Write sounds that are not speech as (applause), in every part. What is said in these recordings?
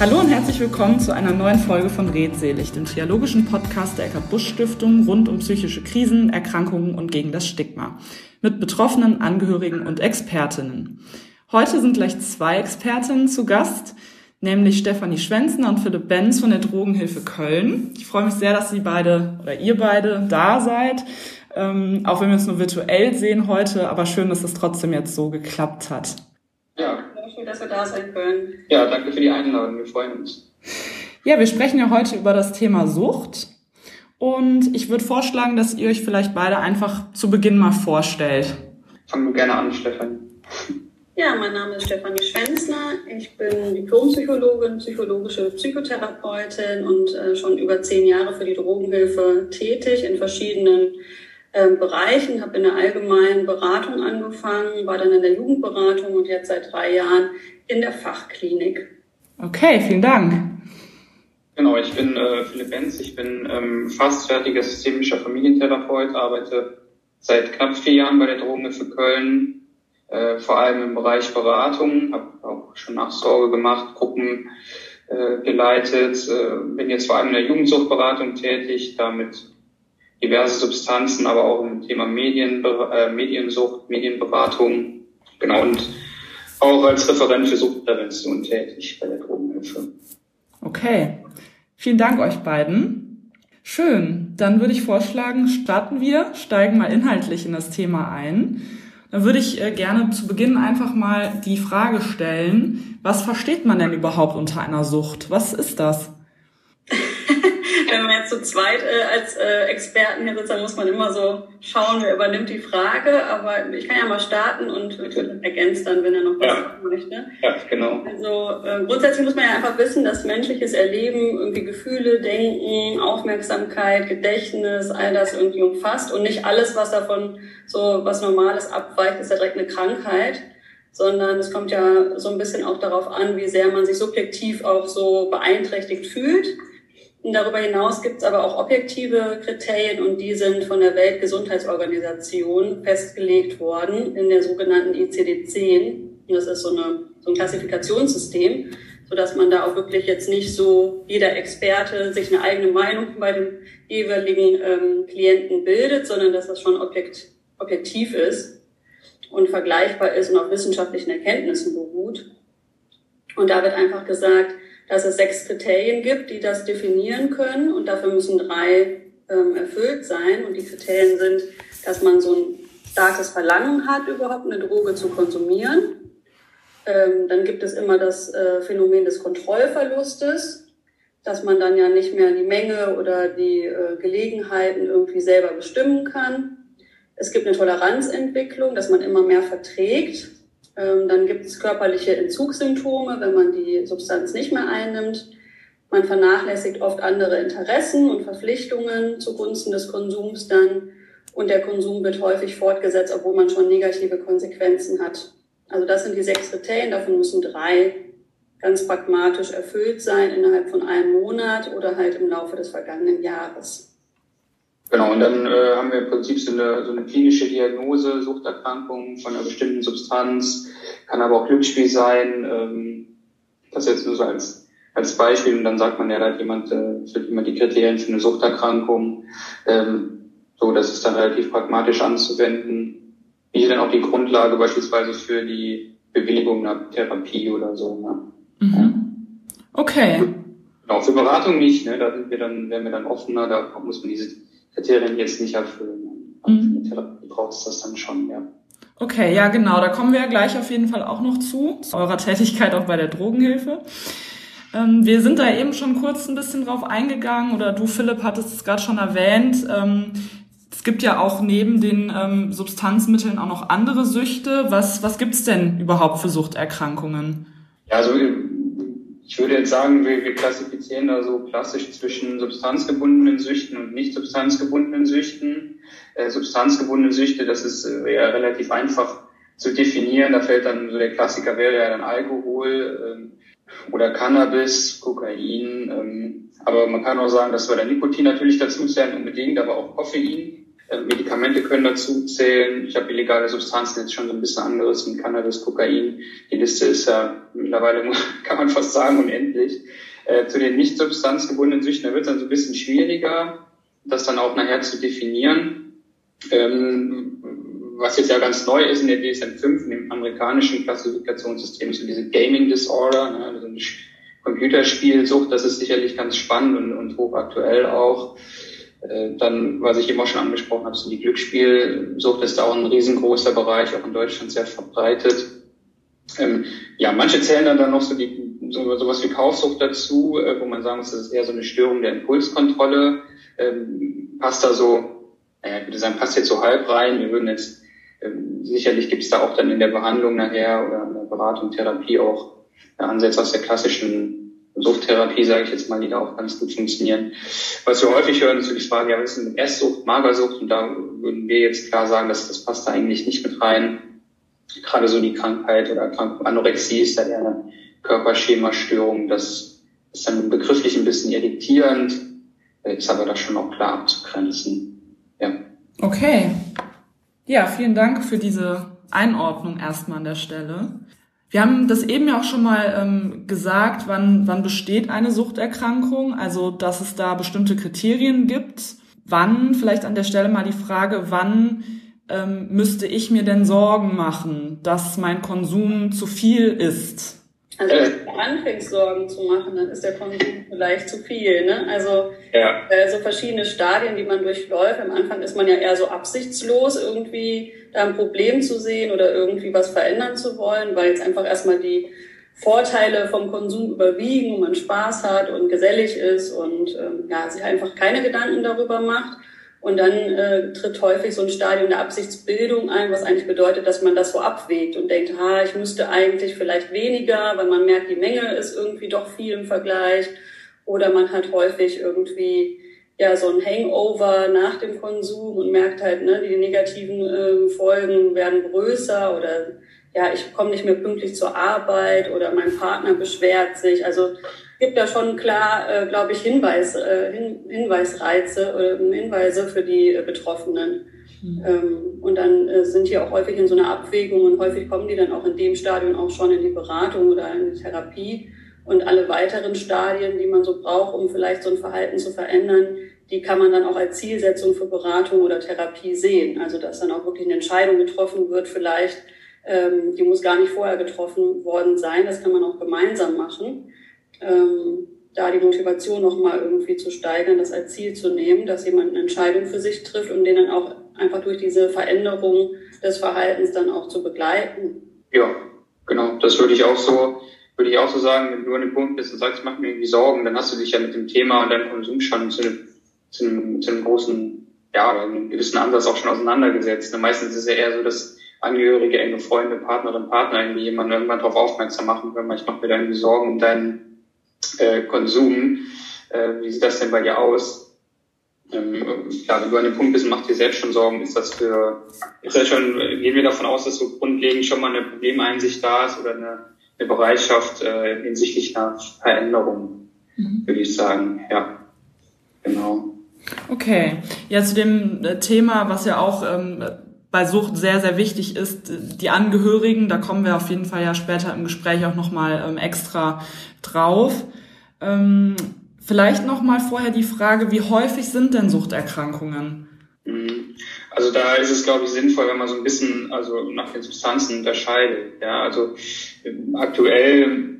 Hallo und herzlich willkommen zu einer neuen Folge von Redselig, dem triologischen Podcast der Eckart Busch Stiftung rund um psychische Krisen, Erkrankungen und gegen das Stigma. Mit Betroffenen, Angehörigen und Expertinnen. Heute sind gleich zwei Expertinnen zu Gast, nämlich Stefanie Schwenzner und Philipp Benz von der Drogenhilfe Köln. Ich freue mich sehr, dass Sie beide oder ihr beide da seid. Ähm, auch wenn wir uns nur virtuell sehen heute, aber schön, dass es trotzdem jetzt so geklappt hat. Ja, schön, dass wir da sein können. Ja, danke für die Einladung. Wir freuen uns. Ja, wir sprechen ja heute über das Thema Sucht. Und ich würde vorschlagen, dass ihr euch vielleicht beide einfach zu Beginn mal vorstellt. Fangen wir gerne an, Stefanie. Ja, mein Name ist Stefanie Schwenzner. Ich bin Diplompsychologin, psychologische Psychotherapeutin und äh, schon über zehn Jahre für die Drogenhilfe tätig in verschiedenen äh, Bereichen. Habe in der allgemeinen Beratung angefangen, war dann in der Jugendberatung und jetzt seit drei Jahren in der Fachklinik. Okay, vielen Dank. Genau, ich bin äh, Philipp Benz. Ich bin ähm, fast fertiger systemischer Familientherapeut, arbeite seit knapp vier Jahren bei der Drogenhilfe Köln äh, vor allem im Bereich Beratung, habe auch schon Nachsorge gemacht, Gruppen äh, geleitet, äh, bin jetzt vor allem in der Jugendsuchtberatung tätig, damit diverse Substanzen, aber auch im Thema Medien, äh, Mediensucht, Medienberatung, genau, und auch als Referent für Suchtprävention tätig bei der Drogenhilfe. Okay, vielen Dank euch beiden. Schön, dann würde ich vorschlagen, starten wir, steigen mal inhaltlich in das Thema ein. Dann würde ich äh, gerne zu Beginn einfach mal die Frage stellen, was versteht man denn überhaupt unter einer Sucht? Was ist das? (laughs) Wenn man jetzt zu zweit äh, als äh, Experten hier sitzt, dann muss man immer so schauen, wer übernimmt die Frage. Aber ich kann ja mal starten und ergänzt dann, wenn er noch was ja. sagen möchte. Ja, genau. Also äh, grundsätzlich muss man ja einfach wissen, dass menschliches Erleben irgendwie Gefühle, Denken, Aufmerksamkeit, Gedächtnis, all das irgendwie umfasst und nicht alles, was davon so was Normales abweicht, ist ja direkt eine Krankheit sondern es kommt ja so ein bisschen auch darauf an, wie sehr man sich subjektiv auch so beeinträchtigt fühlt. Und darüber hinaus gibt es aber auch objektive Kriterien und die sind von der Weltgesundheitsorganisation festgelegt worden in der sogenannten ICD-10. Das ist so, eine, so ein Klassifikationssystem, sodass man da auch wirklich jetzt nicht so jeder Experte sich eine eigene Meinung bei dem jeweiligen ähm, Klienten bildet, sondern dass das schon objekt, objektiv ist und vergleichbar ist und auf wissenschaftlichen Erkenntnissen beruht. Und da wird einfach gesagt, dass es sechs Kriterien gibt, die das definieren können und dafür müssen drei ähm, erfüllt sein. Und die Kriterien sind, dass man so ein starkes Verlangen hat, überhaupt eine Droge zu konsumieren. Ähm, dann gibt es immer das äh, Phänomen des Kontrollverlustes, dass man dann ja nicht mehr die Menge oder die äh, Gelegenheiten irgendwie selber bestimmen kann. Es gibt eine Toleranzentwicklung, dass man immer mehr verträgt dann gibt es körperliche Entzugssymptome, wenn man die Substanz nicht mehr einnimmt. Man vernachlässigt oft andere Interessen und Verpflichtungen zugunsten des Konsums dann. Und der Konsum wird häufig fortgesetzt, obwohl man schon negative Konsequenzen hat. Also das sind die sechs Kriterien. Davon müssen drei ganz pragmatisch erfüllt sein innerhalb von einem Monat oder halt im Laufe des vergangenen Jahres. Genau, und dann äh, haben wir im Prinzip so eine, so eine klinische Diagnose, Suchterkrankung von einer bestimmten Substanz, kann aber auch Glücksspiel sein. Ähm, das jetzt nur so als, als Beispiel. Und dann sagt man ja, da hat jemand, äh, für jemand die Kriterien für eine Suchterkrankung. Ähm, so, das ist dann relativ pragmatisch anzuwenden. Wie dann auch die Grundlage beispielsweise für die Bewegung nach Therapie oder so. Ne? Mhm. Okay. Genau, für Beratung nicht, ne? Da sind wir dann, werden wir dann offener, da muss man diese Kriterien jetzt nicht erfüllen. Mhm. Für Therapie braucht es das dann schon, ja. Okay, ja genau, da kommen wir ja gleich auf jeden Fall auch noch zu, zu eurer Tätigkeit auch bei der Drogenhilfe. Ähm, wir sind da eben schon kurz ein bisschen drauf eingegangen oder du, Philipp, hattest es gerade schon erwähnt. Ähm, es gibt ja auch neben den ähm, Substanzmitteln auch noch andere Süchte. Was, was gibt's denn überhaupt für Suchterkrankungen? Ja, also ich würde jetzt sagen, wir, wir klassifizieren da so klassisch zwischen substanzgebundenen Süchten und nicht substanzgebundenen Süchten. Äh, substanzgebundene Süchte, das ist äh, ja relativ einfach zu definieren. Da fällt dann so der Klassiker wäre ja dann Alkohol ähm, oder Cannabis, Kokain. Ähm, aber man kann auch sagen, dass wir da Nikotin natürlich dazu zählen unbedingt, aber auch Koffein. Äh, Medikamente können dazu zählen. Ich habe illegale Substanzen jetzt schon so ein bisschen angerissen, Cannabis, Kokain. Die Liste ist ja mittlerweile, (laughs) kann man fast sagen, unendlich. Äh, zu den nicht substanzgebundenen Süchten, da wird es dann so ein bisschen schwieriger, das dann auch nachher zu definieren. Ähm, was jetzt ja ganz neu ist in der DSM-5, in dem amerikanischen Klassifikationssystem, so diese Gaming Disorder, ne, also eine Computerspielsucht, das ist sicherlich ganz spannend und, und hochaktuell auch. Äh, dann, was ich immer schon angesprochen habe, so die Glücksspielsucht ist da auch ein riesengroßer Bereich, auch in Deutschland sehr verbreitet. Ähm, ja, manche zählen dann, dann noch so die so, sowas wie Kaufsucht dazu, äh, wo man sagen muss, das ist eher so eine Störung der Impulskontrolle. Ähm, passt da so, naja, ich würde sagen, passt jetzt so halb rein. Wir würden jetzt, ähm, sicherlich gibt es da auch dann in der Behandlung nachher oder in der Beratung, Therapie auch Ansätze aus der klassischen Suchttherapie, sage ich jetzt mal, die da auch ganz gut funktionieren. Was wir häufig hören, ist die Frage, ja, was ist denn Esssucht, Magersucht? Und da würden wir jetzt klar sagen, dass das passt da eigentlich nicht mit rein. Gerade so die Krankheit oder Anorexie ist da eher eine Körperschemastörung. Das ist dann begrifflich ein bisschen irritierend, ist aber da schon auch klar abzugrenzen. Ja. Okay. Ja, vielen Dank für diese Einordnung erstmal an der Stelle. Wir haben das eben ja auch schon mal ähm, gesagt, wann, wann besteht eine Suchterkrankung, also dass es da bestimmte Kriterien gibt. Wann, vielleicht an der Stelle mal die Frage, wann ähm, müsste ich mir denn Sorgen machen, dass mein Konsum zu viel ist? Also wenn du anfängst, Sorgen zu machen, dann ist der Konsum vielleicht zu viel. Ne? Also ja. äh, so verschiedene Stadien, die man durchläuft. Am Anfang ist man ja eher so absichtslos, irgendwie da ein Problem zu sehen oder irgendwie was verändern zu wollen, weil jetzt einfach erstmal die Vorteile vom Konsum überwiegen und man Spaß hat und gesellig ist und ähm, ja, sich einfach keine Gedanken darüber macht. Und dann äh, tritt häufig so ein Stadium der Absichtsbildung ein, was eigentlich bedeutet, dass man das so abwägt und denkt, ha, ich müsste eigentlich vielleicht weniger, weil man merkt, die Menge ist irgendwie doch viel im Vergleich. Oder man hat häufig irgendwie ja so ein Hangover nach dem Konsum und merkt halt, ne, die negativen äh, Folgen werden größer oder ja, ich komme nicht mehr pünktlich zur Arbeit oder mein Partner beschwert sich. Also gibt da schon klar, äh, glaube ich, Hinweis, äh, Hin Hinweisreize oder Hinweise für die äh, Betroffenen. Mhm. Ähm, und dann äh, sind die auch häufig in so einer Abwägung und häufig kommen die dann auch in dem Stadium auch schon in die Beratung oder in die Therapie. Und alle weiteren Stadien, die man so braucht, um vielleicht so ein Verhalten zu verändern, die kann man dann auch als Zielsetzung für Beratung oder Therapie sehen. Also dass dann auch wirklich eine Entscheidung getroffen wird, vielleicht, ähm, die muss gar nicht vorher getroffen worden sein. Das kann man auch gemeinsam machen ähm, da die Motivation nochmal irgendwie zu steigern, das als Ziel zu nehmen, dass jemand eine Entscheidung für sich trifft und den dann auch einfach durch diese Veränderung des Verhaltens dann auch zu begleiten. Ja, genau. Das würde ich auch so, würde ich auch so sagen, wenn du an dem Punkt bist und sagst, mach mir irgendwie Sorgen, dann hast du dich ja mit dem Thema und deinem Konsum schon zu einem, zu einem, zu einem großen, ja, oder einem gewissen Ansatz auch schon auseinandergesetzt. Und meistens ist es ja eher so, dass Angehörige, enge Freunde, Partnerin, Partner irgendwie jemanden irgendwann darauf aufmerksam machen können, ich mache mir da irgendwie Sorgen um deinen äh, Konsum. Äh, wie sieht das denn bei dir aus? Ähm, ja, wenn du an dem Punkt bist, macht dir selbst schon Sorgen, ist das für, ist das schon, gehen wir davon aus, dass so grundlegend schon mal eine Problemeinsicht da ist oder eine, eine Bereitschaft äh, hinsichtlich einer Veränderung, mhm. würde ich sagen, ja, genau. Okay, ja, zu dem äh, Thema, was ja auch ähm, bei Sucht sehr, sehr wichtig ist, die Angehörigen, da kommen wir auf jeden Fall ja später im Gespräch auch nochmal ähm, extra drauf. Ähm, vielleicht nochmal vorher die Frage, wie häufig sind denn Suchterkrankungen? Mhm. Also da ist es, glaube ich, sinnvoll, wenn man so ein bisschen also nach den Substanzen unterscheidet. Ja, also ähm, aktuell,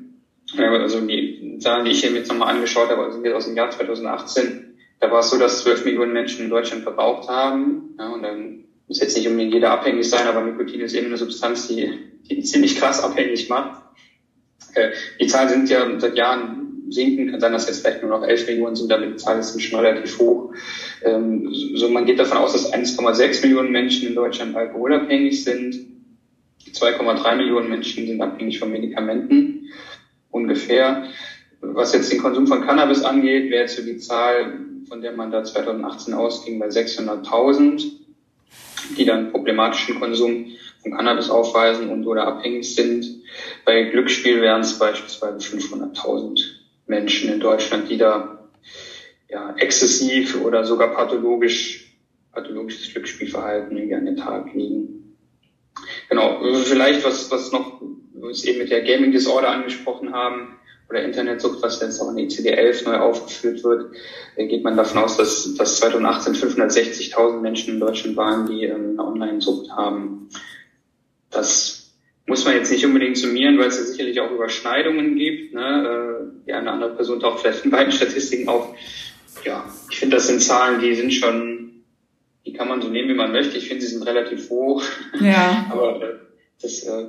also die Zahlen, die ich hier jetzt nochmal angeschaut habe, sind jetzt aus dem Jahr 2018, da war es so, dass 12 Millionen Menschen in Deutschland verbraucht haben. Ja, und dann muss jetzt nicht unbedingt jeder abhängig sein, aber Nikotin ist eben eine Substanz, die, die ziemlich krass abhängig macht. Äh, die Zahlen sind ja seit Jahren sinken, kann sein, dass jetzt vielleicht nur noch 11 Millionen sind, aber die Zahlen sind schon relativ hoch. Ähm, so, man geht davon aus, dass 1,6 Millionen Menschen in Deutschland alkoholabhängig sind. 2,3 Millionen Menschen sind abhängig von Medikamenten, ungefähr. Was jetzt den Konsum von Cannabis angeht, wäre jetzt so die Zahl, von der man da 2018 ausging, bei 600.000 die dann problematischen Konsum von Cannabis aufweisen und oder abhängig sind. Bei Glücksspiel wären es beispielsweise 500.000 Menschen in Deutschland, die da ja, exzessiv oder sogar pathologisch pathologisches Glücksspielverhalten irgendwie an den Tag legen. Genau, vielleicht was, was noch, wir es eben mit der Gaming Disorder angesprochen haben, oder Internetsucht, was jetzt auch in ICD-11 neu aufgeführt wird, geht man davon aus, dass, dass 2018 560.000 Menschen in Deutschland waren, die ähm, eine Online-Sucht haben. Das muss man jetzt nicht unbedingt summieren, weil es ja sicherlich auch Überschneidungen gibt. Ne? Äh, die eine andere Person taucht vielleicht in beiden (laughs) Statistiken auf. Ja, ich finde, das sind Zahlen, die sind schon, die kann man so nehmen, wie man möchte. Ich finde, sie sind relativ hoch. Ja. (laughs) Aber äh, das, äh,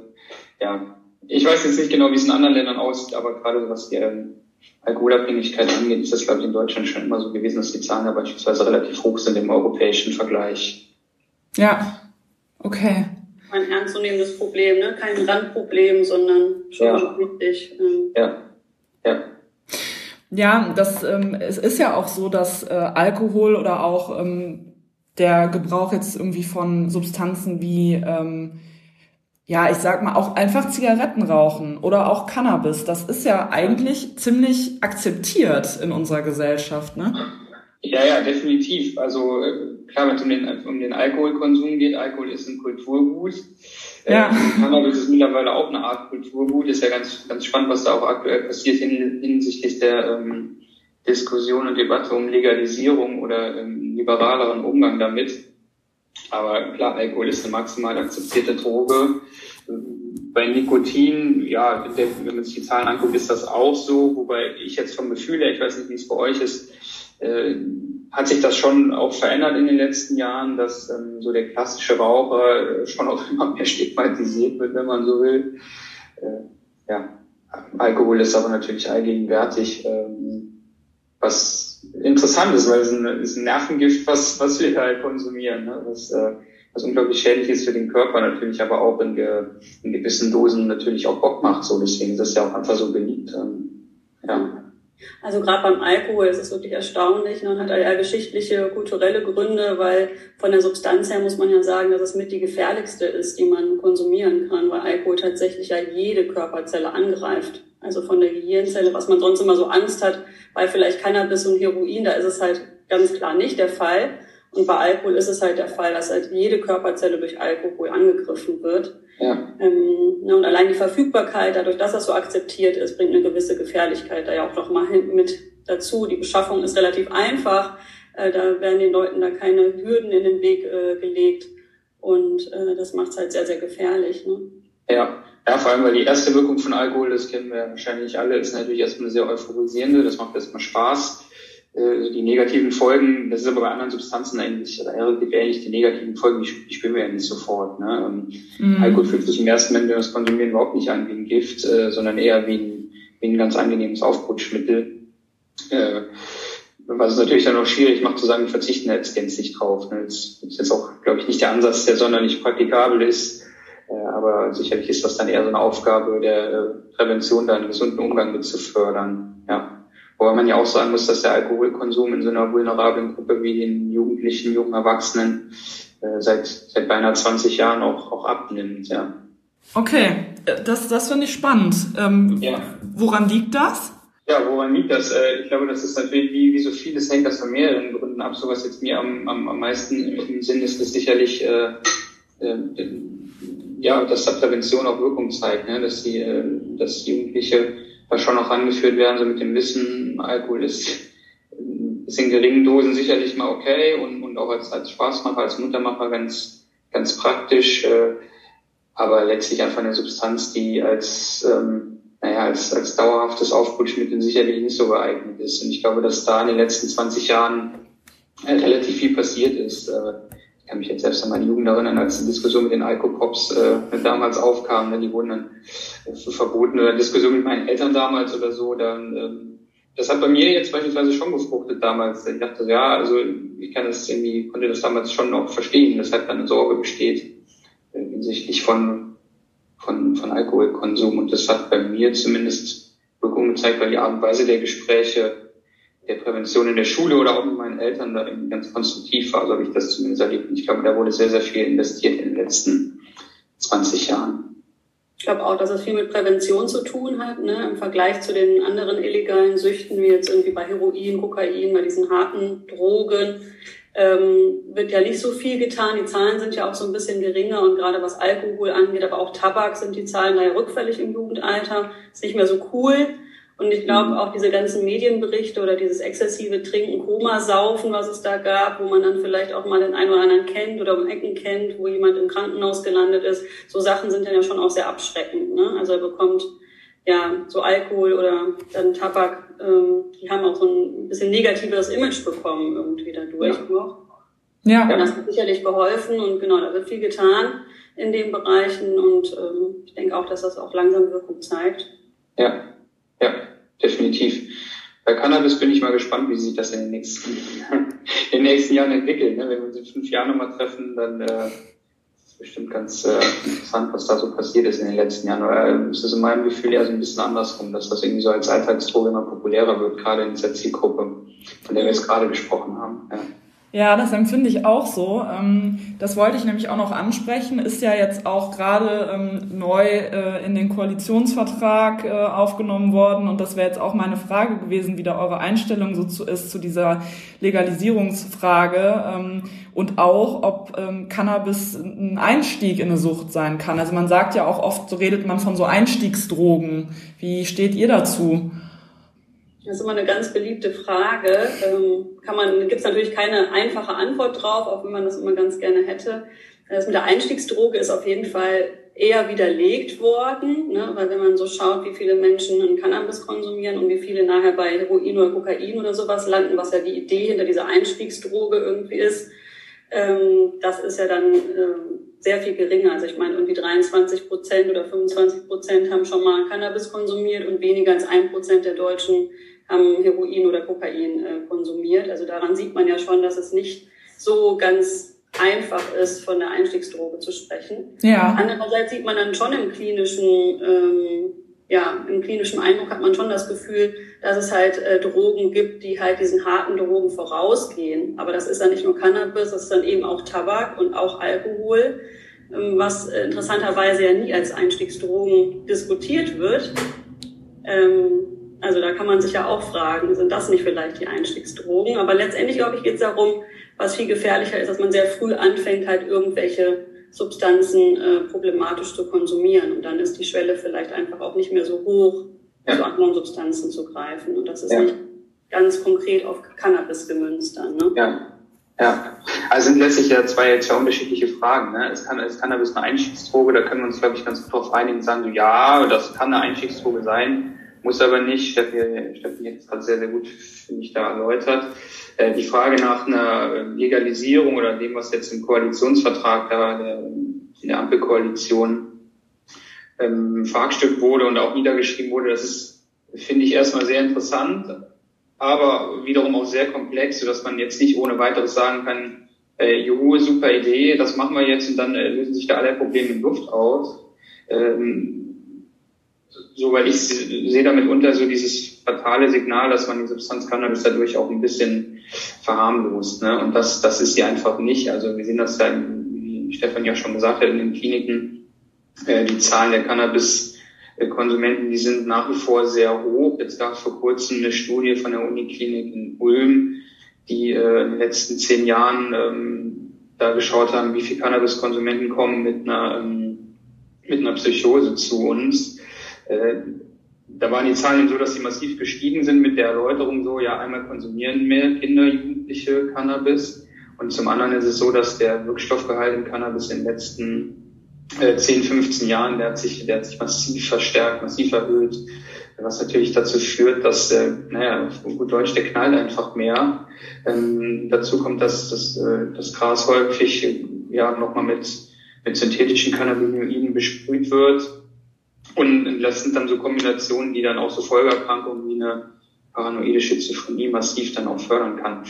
ja, ich weiß jetzt nicht genau, wie es in anderen Ländern aussieht, aber gerade was die ähm, Alkoholabhängigkeit angeht, ist das, glaube ich, in Deutschland schon immer so gewesen, dass die Zahlen da beispielsweise relativ hoch sind im europäischen Vergleich. Ja, okay. Ein ernstzunehmendes Problem, ne? kein Randproblem, sondern schon ja. wichtig. Ähm. Ja, ja. Ja, das ähm, es ist ja auch so, dass äh, Alkohol oder auch ähm, der Gebrauch jetzt irgendwie von Substanzen wie ähm, ja, ich sag mal, auch einfach Zigaretten rauchen oder auch Cannabis. Das ist ja eigentlich ziemlich akzeptiert in unserer Gesellschaft, ne? Ja, ja, definitiv. Also äh, klar, wenn es um den, um den Alkoholkonsum geht, Alkohol ist ein Kulturgut. Äh, ja. Äh, Cannabis ist mittlerweile auch eine Art Kulturgut. Ist ja ganz, ganz spannend, was da auch aktuell passiert hinsichtlich der ähm, Diskussion und Debatte um Legalisierung oder ähm, liberaleren Umgang damit. Aber klar, Alkohol ist eine maximal akzeptierte Droge. Bei Nikotin, ja, wenn man sich die Zahlen anguckt, ist das auch so. Wobei ich jetzt vom Gefühl her, ich weiß nicht, wie es bei euch ist, äh, hat sich das schon auch verändert in den letzten Jahren, dass ähm, so der klassische Raucher äh, schon auch immer mehr stigmatisiert wird, wenn man so will. Äh, ja, Alkohol ist aber natürlich allgegenwärtig, ähm, was interessant ist, weil es ein, ist ein Nervengift, was, was wir halt konsumieren, ne? was, äh, was unglaublich schädlich ist für den Körper natürlich, aber auch in, ge, in gewissen Dosen natürlich auch Bock macht. So deswegen ist das ja auch einfach so beliebt. Ähm, ja. Also gerade beim Alkohol ist es wirklich erstaunlich ne, hat ja geschichtliche, kulturelle Gründe, weil von der Substanz her muss man ja sagen, dass es mit die gefährlichste ist, die man konsumieren kann, weil Alkohol tatsächlich ja jede Körperzelle angreift. Also von der Gehirnzelle, was man sonst immer so Angst hat, bei vielleicht Cannabis und Heroin, da ist es halt ganz klar nicht der Fall. Und bei Alkohol ist es halt der Fall, dass halt jede Körperzelle durch Alkohol angegriffen wird. Ja. Ähm, ne, und allein die Verfügbarkeit, dadurch, dass das so akzeptiert ist, bringt eine gewisse Gefährlichkeit da ja auch noch mal mit dazu. Die Beschaffung ist relativ einfach. Äh, da werden den Leuten da keine Hürden in den Weg äh, gelegt. Und äh, das macht es halt sehr, sehr gefährlich. Ne? Ja. Ja, vor allem, weil die erste Wirkung von Alkohol, das kennen wir wahrscheinlich alle, ist natürlich erstmal eine sehr euphorisierende. Das macht erstmal Spaß äh, die negativen Folgen, das ist aber bei anderen Substanzen eigentlich relativ ähnlich, die negativen Folgen, die, die spüren wir ja nicht sofort. Ne? Ähm, mhm. Alkohol fühlt sich im ersten Moment, wenn wir es konsumieren, überhaupt nicht an wie ein Gift, äh, sondern eher wie ein, wie ein ganz angenehmes Aufputschmittel. Äh, was es natürlich dann auch schwierig macht zu sagen, wir verzichten jetzt gänzlich drauf. Ne? Das ist jetzt auch, glaube ich, nicht der Ansatz, der sonderlich praktikabel ist. Äh, aber sicherlich ist das dann eher so eine Aufgabe der äh, Prävention, da einen gesunden Umgang mit zu fördern. Ja. Wobei man ja auch sagen muss, dass der Alkoholkonsum in so einer vulnerablen Gruppe wie den Jugendlichen, jungen Erwachsenen äh, seit, seit beinahe 20 Jahren auch, auch abnimmt, ja. Okay, das, das finde ich spannend. Ähm, ja. Woran liegt das? Ja, woran liegt das? Ich glaube, das ist natürlich, wie, wie so vieles hängt das von mehreren Gründen ab. So was jetzt mir am, am, am meisten im Sinn ist, ist sicherlich, äh, ja, dass da Prävention auch Wirkung zeigt, ne? dass die, äh, dass Jugendliche da schon noch angeführt werden, so mit dem Wissen, Alkohol ist, ist in geringen Dosen sicherlich mal okay und, und auch als, als Spaßmacher, als Muttermacher ganz, ganz praktisch, äh, aber letztlich einfach eine Substanz, die als, ähm, naja, als, als dauerhaftes Aufputschmittel sicherlich nicht so geeignet ist. Und ich glaube, dass da in den letzten 20 Jahren äh, relativ viel passiert ist. Äh, kann mich jetzt selbst an meine Jugend erinnern, als die Diskussion mit den Alkopops äh, damals aufkam. Ne, die wurden dann äh, verboten oder Diskussion mit meinen Eltern damals oder so. Dann, ähm, das hat bei mir jetzt beispielsweise schon gefruchtet damals. Ich dachte, ja, also ich kann das irgendwie, konnte das damals schon auch verstehen, weshalb da eine Sorge besteht äh, hinsichtlich von, von, von Alkoholkonsum. Und das hat bei mir zumindest Wirkung gezeigt, weil die Art und Weise der Gespräche der Prävention in der Schule oder auch mit meinen Eltern da eben ganz konstruktiv war, so habe ich das zumindest erlebt. Und ich glaube, da wurde sehr, sehr viel investiert in den letzten 20 Jahren. Ich glaube auch, dass es viel mit Prävention zu tun hat, ne? im Vergleich zu den anderen illegalen Süchten, wie jetzt irgendwie bei Heroin, Kokain, bei diesen harten Drogen, ähm, wird ja nicht so viel getan. Die Zahlen sind ja auch so ein bisschen geringer und gerade was Alkohol angeht, aber auch Tabak sind die Zahlen da ja rückfällig im Jugendalter. Ist nicht mehr so cool. Und ich glaube auch diese ganzen Medienberichte oder dieses exzessive Trinken, Koma, Saufen, was es da gab, wo man dann vielleicht auch mal den einen oder anderen kennt oder um Ecken kennt, wo jemand im Krankenhaus gelandet ist, so Sachen sind dann ja schon auch sehr abschreckend. Ne? Also er bekommt ja so Alkohol oder dann Tabak, ähm, die haben auch so ein bisschen negativeres Image bekommen irgendwie dadurch ja. noch. Ja. Und das hat sicherlich geholfen und genau, da wird viel getan in den Bereichen und ähm, ich denke auch, dass das auch langsam Wirkung zeigt. Ja, ja definitiv. Bei Cannabis bin ich mal gespannt, wie sich das in den nächsten, (laughs) in den nächsten Jahren entwickelt. Ne? Wenn wir uns in fünf Jahren nochmal treffen, dann äh, ist bestimmt ganz äh, interessant, was da so passiert ist in den letzten Jahren. Aber äh, es ist in meinem Gefühl ja so ein bisschen andersrum, dass das irgendwie so als Alltagsdroge immer populärer wird, gerade in dieser Zielgruppe, von der wir jetzt gerade gesprochen haben. Ja. Ja, das empfinde ich auch so. Ähm, das wollte ich nämlich auch noch ansprechen. Ist ja jetzt auch gerade ähm, neu äh, in den Koalitionsvertrag äh, aufgenommen worden. Und das wäre jetzt auch meine Frage gewesen, wie da eure Einstellung so zu, ist zu dieser Legalisierungsfrage. Ähm, und auch, ob Cannabis ein Einstieg in eine Sucht sein kann. Also man sagt ja auch oft, so redet man von so Einstiegsdrogen. Wie steht ihr dazu? Das ist immer eine ganz beliebte Frage. Ähm, kann man, gibt es natürlich keine einfache Antwort drauf, auch wenn man das immer ganz gerne hätte. Das mit der Einstiegsdroge ist auf jeden Fall eher widerlegt worden, ne? weil wenn man so schaut, wie viele Menschen Cannabis konsumieren und wie viele nachher bei Heroin oder Kokain oder sowas landen, was ja die Idee hinter dieser Einstiegsdroge irgendwie ist, ähm, das ist ja dann ähm, sehr viel geringer. Also ich meine, irgendwie 23 Prozent oder 25 Prozent haben schon mal Cannabis konsumiert und weniger als ein Prozent der Deutschen haben Heroin oder Kokain äh, konsumiert. Also daran sieht man ja schon, dass es nicht so ganz einfach ist, von der Einstiegsdroge zu sprechen. Ja. Andererseits sieht man dann schon im klinischen, ähm, ja, im klinischen Eindruck hat man schon das Gefühl, dass es halt äh, Drogen gibt, die halt diesen harten Drogen vorausgehen. Aber das ist dann nicht nur Cannabis, das ist dann eben auch Tabak und auch Alkohol, ähm, was äh, interessanterweise ja nie als Einstiegsdrogen diskutiert wird. Ähm, also da kann man sich ja auch fragen, sind das nicht vielleicht die Einstiegsdrogen? Aber letztendlich, glaube ich, geht es darum, was viel gefährlicher ist, dass man sehr früh anfängt, halt irgendwelche Substanzen äh, problematisch zu konsumieren. Und dann ist die Schwelle vielleicht einfach auch nicht mehr so hoch, ja. zu anderen Substanzen zu greifen. Und das ist ja. nicht ganz konkret auf Cannabis gemünzt dann. Ne? Ja. Ja, also sind letztlich ja zwei, zwei unterschiedliche Fragen. Ne? Es kann, es Cannabis eine Einstiegsdroge, da können wir uns, glaube ich, ganz gut darauf einigen und sagen, so, ja, das kann eine Einstiegsdroge sein. Muss aber nicht, Steffi, Steffi hat es gerade sehr, sehr gut, finde ich, da erläutert. Äh, die Frage nach einer Legalisierung oder dem, was jetzt im Koalitionsvertrag da der, in der Ampelkoalition ähm, verhackstückt wurde und auch niedergeschrieben wurde, das ist, finde ich, erstmal sehr interessant, aber wiederum auch sehr komplex, sodass man jetzt nicht ohne weiteres sagen kann, äh, juhu, super Idee, das machen wir jetzt und dann äh, lösen sich da alle Probleme in Luft aus. Ähm, so, weil ich sehe damit unter so dieses fatale Signal, dass man die Substanz Cannabis dadurch auch ein bisschen verharmlost. Ne? Und das, das ist sie einfach nicht. Also wir sehen das ja, wie Stefan ja schon gesagt hat, in den Kliniken, äh, die Zahlen der Cannabis-Konsumenten, die sind nach wie vor sehr hoch. Jetzt gab es vor kurzem eine Studie von der Uniklinik in Ulm, die äh, in den letzten zehn Jahren ähm, da geschaut haben, wie viele Cannabis-Konsumenten kommen mit einer, ähm, mit einer Psychose zu uns. Äh, da waren die Zahlen so, dass sie massiv gestiegen sind mit der Erläuterung so, ja, einmal konsumieren mehr Kinder, Jugendliche Cannabis. Und zum anderen ist es so, dass der Wirkstoffgehalt im Cannabis in den letzten äh, 10, 15 Jahren, der hat sich, der hat sich massiv verstärkt, massiv erhöht, was natürlich dazu führt, dass, äh, naja, auf gut Deutsch, der knallt einfach mehr. Ähm, dazu kommt, dass, dass äh, das Gras häufig ja nochmal mit, mit synthetischen Cannabinoiden besprüht wird und das sind dann so Kombinationen, die dann auch so Folgeerkrankungen wie eine paranoide Schizophrenie massiv dann auch fördern kann.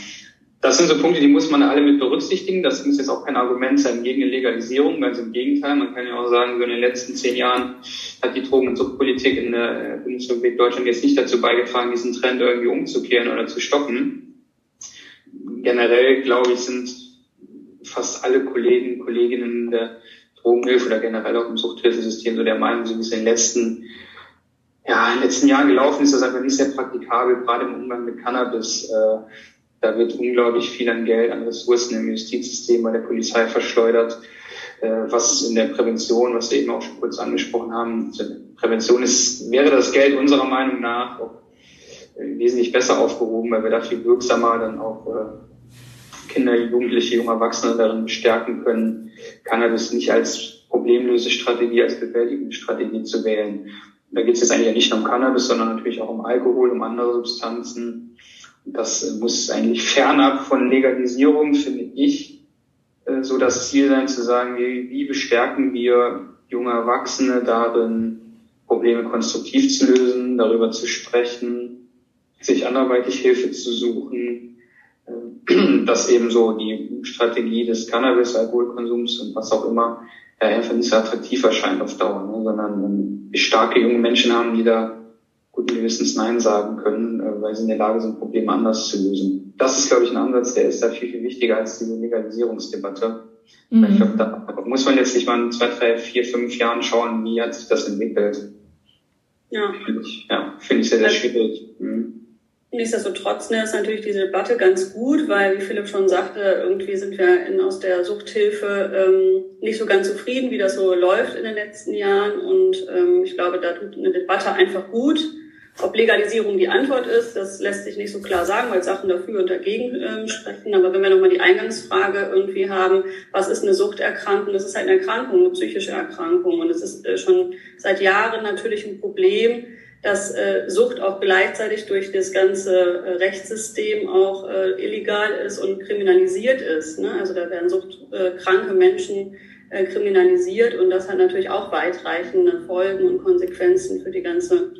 Das sind so Punkte, die muss man alle mit berücksichtigen. Das muss jetzt auch kein Argument sein gegen eine Legalisierung, ganz im Gegenteil. Man kann ja auch sagen, so in den letzten zehn Jahren hat die Drogen- und Suchtpolitik in der Bundesrepublik Deutschland jetzt nicht dazu beigetragen, diesen Trend irgendwie umzukehren oder zu stoppen. Generell, glaube ich, sind fast alle Kollegen, Kolleginnen der Drogenhilfe oder generell auch im Suchthilfesystem so der Meinung, so wie es in den letzten, ja, in den letzten Jahren gelaufen ist, das einfach nicht sehr praktikabel, gerade im Umgang mit Cannabis. Äh, Da wird unglaublich viel an Geld, an Ressourcen im Justizsystem bei der Polizei verschleudert, äh, was in der Prävention, was wir eben auch schon kurz angesprochen haben, also Prävention ist, wäre das Geld unserer Meinung nach auch wesentlich besser aufgehoben, weil wir da viel wirksamer dann auch äh, Kinder, Jugendliche, junge Erwachsene darin bestärken können, Cannabis nicht als problemlöse Strategie, als bewältigende Strategie zu wählen. Da geht es jetzt eigentlich nicht nur um Cannabis, sondern natürlich auch um Alkohol, um andere Substanzen. Das muss eigentlich (laughs) fernab von Legalisierung, finde ich, äh, so das Ziel sein, zu sagen, wie, wie bestärken wir junge Erwachsene darin, Probleme konstruktiv zu lösen, darüber zu sprechen, sich anderweitig Hilfe zu suchen, äh, (clears throat) dass eben so die Strategie des Cannabis, Alkoholkonsums und was auch immer ja, einfach nicht so attraktiv erscheint auf Dauer, ne, sondern wir starke junge Menschen haben, die da guten Gewissens Nein sagen können, äh, weil sie in der Lage sind, Probleme anders zu lösen. Das ist, glaube ich, ein Ansatz, der ist da viel, viel wichtiger als diese Legalisierungsdebatte. Mhm. Ich glaube, da muss man jetzt nicht mal in zwei, drei, vier, fünf Jahren schauen, wie hat sich das entwickelt. Ja. Finde ich, ja, finde ich sehr, sehr schwierig. Mhm. Nichtsdestotrotz ne, ist natürlich diese Debatte ganz gut, weil, wie Philipp schon sagte, irgendwie sind wir in, aus der Suchthilfe ähm, nicht so ganz zufrieden, wie das so läuft in den letzten Jahren. Und ähm, ich glaube, da tut eine Debatte einfach gut. Ob Legalisierung die Antwort ist, das lässt sich nicht so klar sagen, weil Sachen dafür und dagegen ähm, sprechen. Aber wenn wir nochmal die Eingangsfrage irgendwie haben, was ist eine Suchterkrankung? Das ist halt eine Erkrankung, eine psychische Erkrankung. Und es ist äh, schon seit Jahren natürlich ein Problem, dass äh, Sucht auch gleichzeitig durch das ganze äh, Rechtssystem auch äh, illegal ist und kriminalisiert ist. Ne? Also da werden suchtkranke Menschen äh, kriminalisiert und das hat natürlich auch weitreichende Folgen und Konsequenzen für die ganze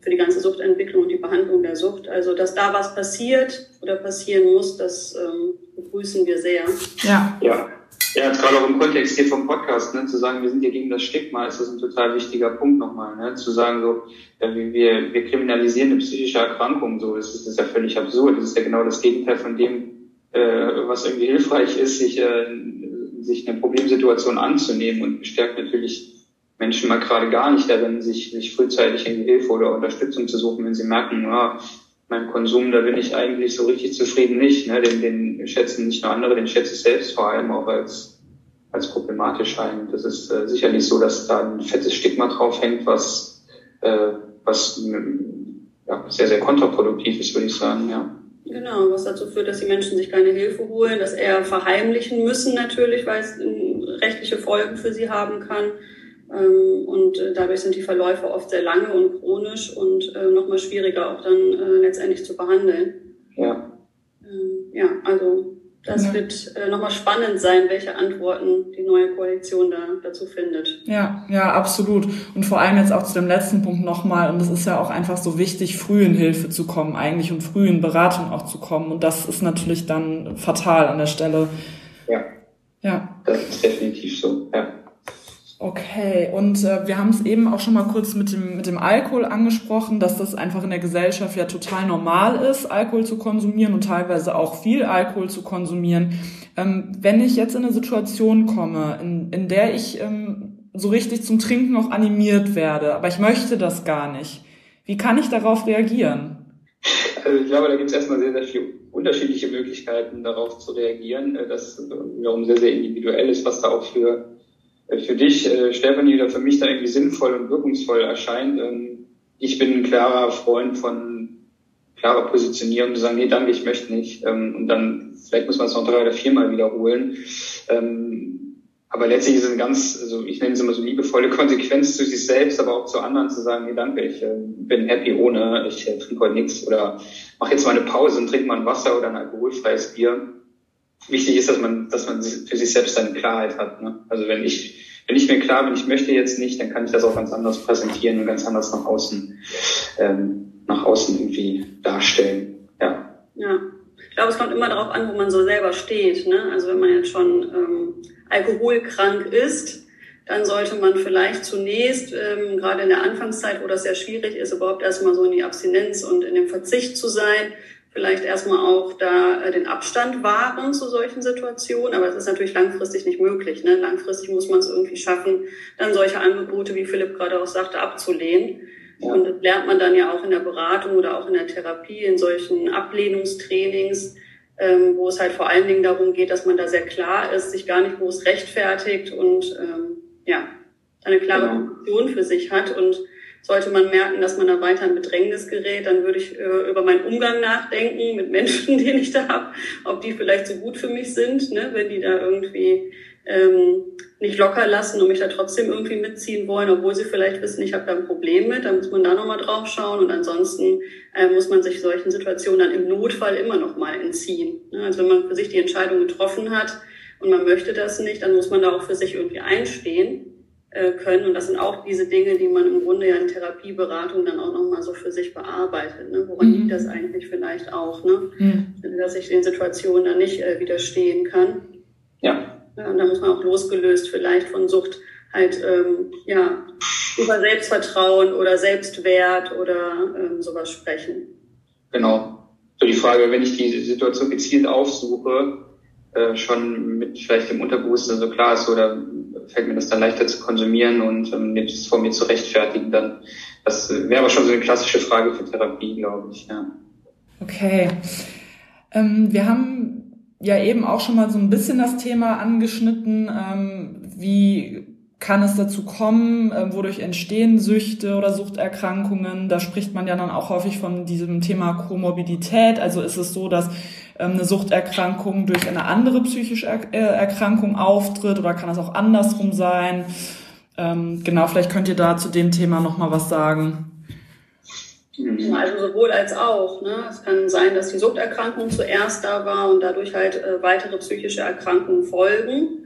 für die ganze Suchtentwicklung und die Behandlung der Sucht. Also dass da was passiert oder passieren muss, das ähm, begrüßen wir sehr. Ja. Ja. Ja, gerade auch im Kontext hier vom Podcast, ne, zu sagen, wir sind hier gegen das Stigma, ist das ein total wichtiger Punkt nochmal, ne, zu sagen so, ja, wir, wir kriminalisieren eine psychische Erkrankung, so, das ist, das ist ja völlig absurd, das ist ja genau das Gegenteil von dem, äh, was irgendwie hilfreich ist, sich, äh, sich eine Problemsituation anzunehmen und bestärkt natürlich Menschen mal gerade gar nicht darin, sich, sich frühzeitig irgendwie Hilfe oder Unterstützung zu suchen, wenn sie merken, ja, mein Konsum, da bin ich eigentlich so richtig zufrieden nicht. Ne? Den, den schätzen nicht nur andere, den schätze ich selbst vor allem auch als, als problematisch ein. Das ist äh, sicherlich so, dass da ein fettes Stigma drauf hängt, was, äh, was ja, sehr, sehr kontraproduktiv ist, würde ich sagen, ja. Genau, was dazu führt, dass die Menschen sich keine Hilfe holen, das eher verheimlichen müssen natürlich, weil es rechtliche Folgen für sie haben kann. Ähm, und äh, dadurch sind die Verläufe oft sehr lange und chronisch und äh, nochmal schwieriger auch dann äh, letztendlich zu behandeln. Ja. Ähm, ja, also das ja. wird nochmal spannend sein, welche Antworten die neue Koalition da dazu findet. Ja, ja, absolut. Und vor allem jetzt auch zu dem letzten Punkt nochmal, und es ist ja auch einfach so wichtig, früh in Hilfe zu kommen eigentlich und früh in Beratung auch zu kommen. Und das ist natürlich dann fatal an der Stelle. Ja. Ja. Das ist definitiv so, ja. Okay, und äh, wir haben es eben auch schon mal kurz mit dem, mit dem Alkohol angesprochen, dass das einfach in der Gesellschaft ja total normal ist, Alkohol zu konsumieren und teilweise auch viel Alkohol zu konsumieren. Ähm, wenn ich jetzt in eine Situation komme, in, in der ich ähm, so richtig zum Trinken auch animiert werde, aber ich möchte das gar nicht, wie kann ich darauf reagieren? Also ich glaube, da gibt es erstmal sehr, sehr viele unterschiedliche Möglichkeiten, darauf zu reagieren, äh, das wiederum sehr, sehr individuell ist, was da auch für äh, für dich, äh, Stefanie, oder für mich da irgendwie sinnvoll und wirkungsvoll erscheint. Ähm, ich bin ein klarer Freund von klarer Positionierung, zu sagen, nee, danke, ich möchte nicht. Ähm, und dann, vielleicht muss man es noch drei oder viermal wiederholen. Ähm, aber letztlich ist es eine ganz, also ich nenne es immer so liebevolle Konsequenz zu sich selbst, aber auch zu anderen zu sagen, nee, danke, ich äh, bin happy ohne, ich äh, trinke heute nichts oder mache jetzt mal eine Pause und trinke mal ein Wasser oder ein alkoholfreies Bier wichtig ist, dass man, dass man für sich selbst eine Klarheit hat. Ne? Also wenn ich, wenn ich mir klar bin, ich möchte jetzt nicht, dann kann ich das auch ganz anders präsentieren und ganz anders nach außen, ähm, nach außen irgendwie darstellen. Ja. Ja. Ich glaube, es kommt immer darauf an, wo man so selber steht. Ne? Also wenn man jetzt schon ähm, alkoholkrank ist, dann sollte man vielleicht zunächst, ähm, gerade in der Anfangszeit, wo das sehr schwierig ist, überhaupt erstmal so in die Abstinenz und in dem Verzicht zu sein, vielleicht erstmal auch da äh, den Abstand wahren zu solchen Situationen, aber es ist natürlich langfristig nicht möglich. Ne? Langfristig muss man es irgendwie schaffen, dann solche Angebote, wie Philipp gerade auch sagte, abzulehnen. Ja. Und das lernt man dann ja auch in der Beratung oder auch in der Therapie, in solchen Ablehnungstrainings, ähm, wo es halt vor allen Dingen darum geht, dass man da sehr klar ist, sich gar nicht groß rechtfertigt und ähm, ja, eine klare genau. Position für sich hat und sollte man merken, dass man da weiter in Bedrängnis gerät, dann würde ich äh, über meinen Umgang nachdenken mit Menschen, (laughs) den ich da habe, ob die vielleicht so gut für mich sind, ne? wenn die da irgendwie ähm, nicht locker lassen und mich da trotzdem irgendwie mitziehen wollen, obwohl sie vielleicht wissen, ich habe da ein Problem mit, dann muss man da nochmal drauf schauen und ansonsten äh, muss man sich solchen Situationen dann im Notfall immer nochmal entziehen. Ne? Also wenn man für sich die Entscheidung getroffen hat und man möchte das nicht, dann muss man da auch für sich irgendwie einstehen äh, können. Und das sind auch diese Dinge, die man im Grunde ja in Therapieberatung dann auch nochmal so für sich bearbeitet. Ne? Woran mhm. liegt das eigentlich vielleicht auch, ne? Mhm. dass ich den Situationen dann nicht äh, widerstehen kann. Ja. ja. Und da muss man auch losgelöst vielleicht von Sucht halt ähm, ja über Selbstvertrauen oder Selbstwert oder ähm, sowas sprechen. Genau. So die Frage, wenn ich die Situation gezielt aufsuche, äh, schon mit vielleicht dem Unterbewusstsein so klar ist, oder fällt mir das dann leichter zu konsumieren und ähm, das vor mir zu rechtfertigen, dann das wäre aber schon so eine klassische Frage für Therapie, glaube ich. Ja. Okay. Ähm, wir haben ja eben auch schon mal so ein bisschen das Thema angeschnitten, ähm, wie kann es dazu kommen, äh, wodurch entstehen Süchte oder Suchterkrankungen. Da spricht man ja dann auch häufig von diesem Thema Komorbidität. Also ist es so, dass ähm, eine Suchterkrankung durch eine andere psychische äh, Erkrankung auftritt oder kann es auch andersrum sein? Ähm, genau, vielleicht könnt ihr da zu dem Thema nochmal was sagen. Also sowohl als auch. Ne? Es kann sein, dass die Suchterkrankung zuerst da war und dadurch halt äh, weitere psychische Erkrankungen folgen.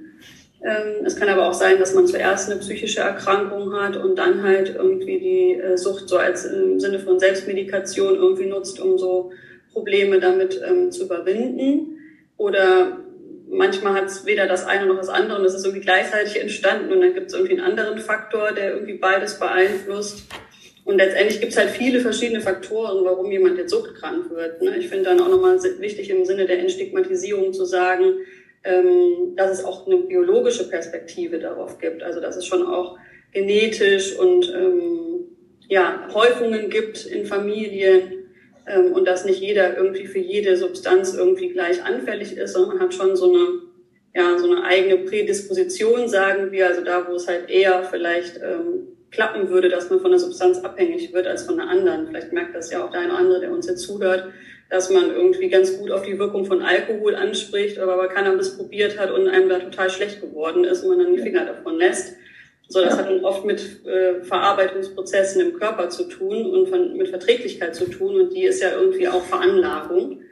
Ähm, es kann aber auch sein, dass man zuerst eine psychische Erkrankung hat und dann halt irgendwie die äh, Sucht so als im Sinne von Selbstmedikation irgendwie nutzt, um so Probleme damit ähm, zu überwinden. Oder manchmal hat es weder das eine noch das andere und es ist irgendwie gleichzeitig entstanden und dann gibt es irgendwie einen anderen Faktor, der irgendwie beides beeinflusst. Und letztendlich gibt es halt viele verschiedene Faktoren, warum jemand jetzt suchtkrank wird. Ne? Ich finde dann auch nochmal wichtig im Sinne der Entstigmatisierung zu sagen, ähm, dass es auch eine biologische Perspektive darauf gibt. Also dass es schon auch genetisch und ähm, ja, Häufungen gibt in Familien, ähm, und dass nicht jeder irgendwie für jede Substanz irgendwie gleich anfällig ist, sondern man hat schon so eine, ja, so eine eigene Prädisposition, sagen wir, also da, wo es halt eher vielleicht ähm, klappen würde, dass man von der Substanz abhängig wird als von der anderen. Vielleicht merkt das ja auch der eine oder andere, der uns jetzt zuhört, dass man irgendwie ganz gut auf die Wirkung von Alkohol anspricht, aber aber Cannabis probiert hat und einem da total schlecht geworden ist und man dann die Finger davon lässt. So, das hat dann oft mit äh, Verarbeitungsprozessen im Körper zu tun und von, mit Verträglichkeit zu tun und die ist ja irgendwie auch Veranlagung.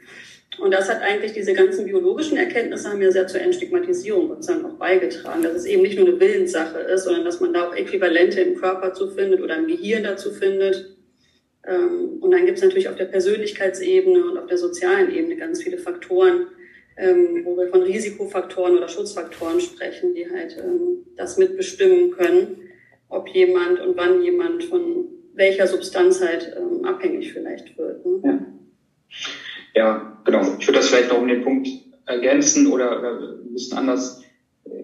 Und das hat eigentlich diese ganzen biologischen Erkenntnisse haben ja sehr zur Entstigmatisierung sozusagen auch beigetragen, dass es eben nicht nur eine Willenssache ist, sondern dass man da auch Äquivalente im Körper zu findet oder im Gehirn dazu findet. Ähm, und dann gibt es natürlich auf der Persönlichkeitsebene und auf der sozialen Ebene ganz viele Faktoren, ähm, wo wir von Risikofaktoren oder Schutzfaktoren sprechen, die halt ähm, das mitbestimmen können, ob jemand und wann jemand von welcher Substanz halt ähm, abhängig vielleicht wird. Ne? Ja. ja, genau. Ich würde das vielleicht noch um den Punkt ergänzen oder, oder ein bisschen anders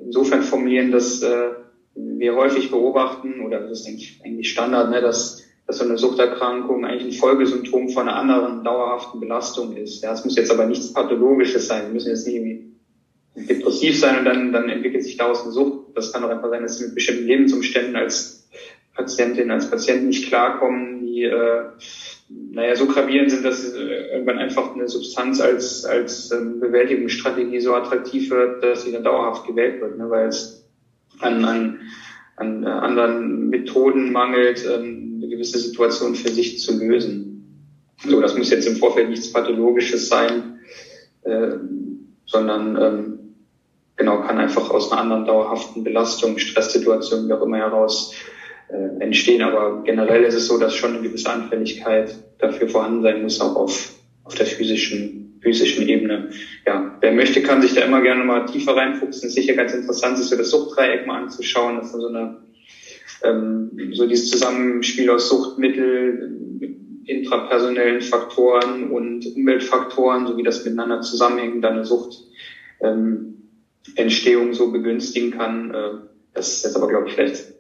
insofern formulieren, dass äh, wir häufig beobachten, oder das ist eigentlich Standard, ne, dass dass so eine Suchterkrankung eigentlich ein Folgesymptom von einer anderen dauerhaften Belastung ist. Ja, es muss jetzt aber nichts Pathologisches sein. Wir müssen jetzt nicht irgendwie depressiv sein und dann, dann entwickelt sich daraus eine Sucht. Das kann auch einfach sein, dass sie mit bestimmten Lebensumständen als Patientin, als Patient nicht klarkommen, die äh, naja, so gravierend sind, dass äh, irgendwann einfach eine Substanz als, als ähm, Bewältigungsstrategie so attraktiv wird, dass sie dann dauerhaft gewählt wird, ne, weil es an, an, an äh, anderen Methoden mangelt, ähm, gewisse Situation für sich zu lösen. So, das muss jetzt im Vorfeld nichts Pathologisches sein, äh, sondern ähm, genau kann einfach aus einer anderen dauerhaften Belastung, Stresssituation, wie auch immer heraus äh, entstehen. Aber generell ist es so, dass schon eine gewisse Anfälligkeit dafür vorhanden sein muss, auch auf, auf der physischen, physischen Ebene. Ja, wer möchte, kann sich da immer gerne mal tiefer reinfuchsen. Ist sicher ganz interessant, sich so das Suchtdreieck mal anzuschauen. Das ist so eine ähm, so dieses Zusammenspiel aus Suchtmittel, intrapersonellen Faktoren und Umweltfaktoren, so wie das miteinander zusammenhängt, dann eine Suchtentstehung ähm, so begünstigen kann. Äh, das ist jetzt aber, glaube ich, vielleicht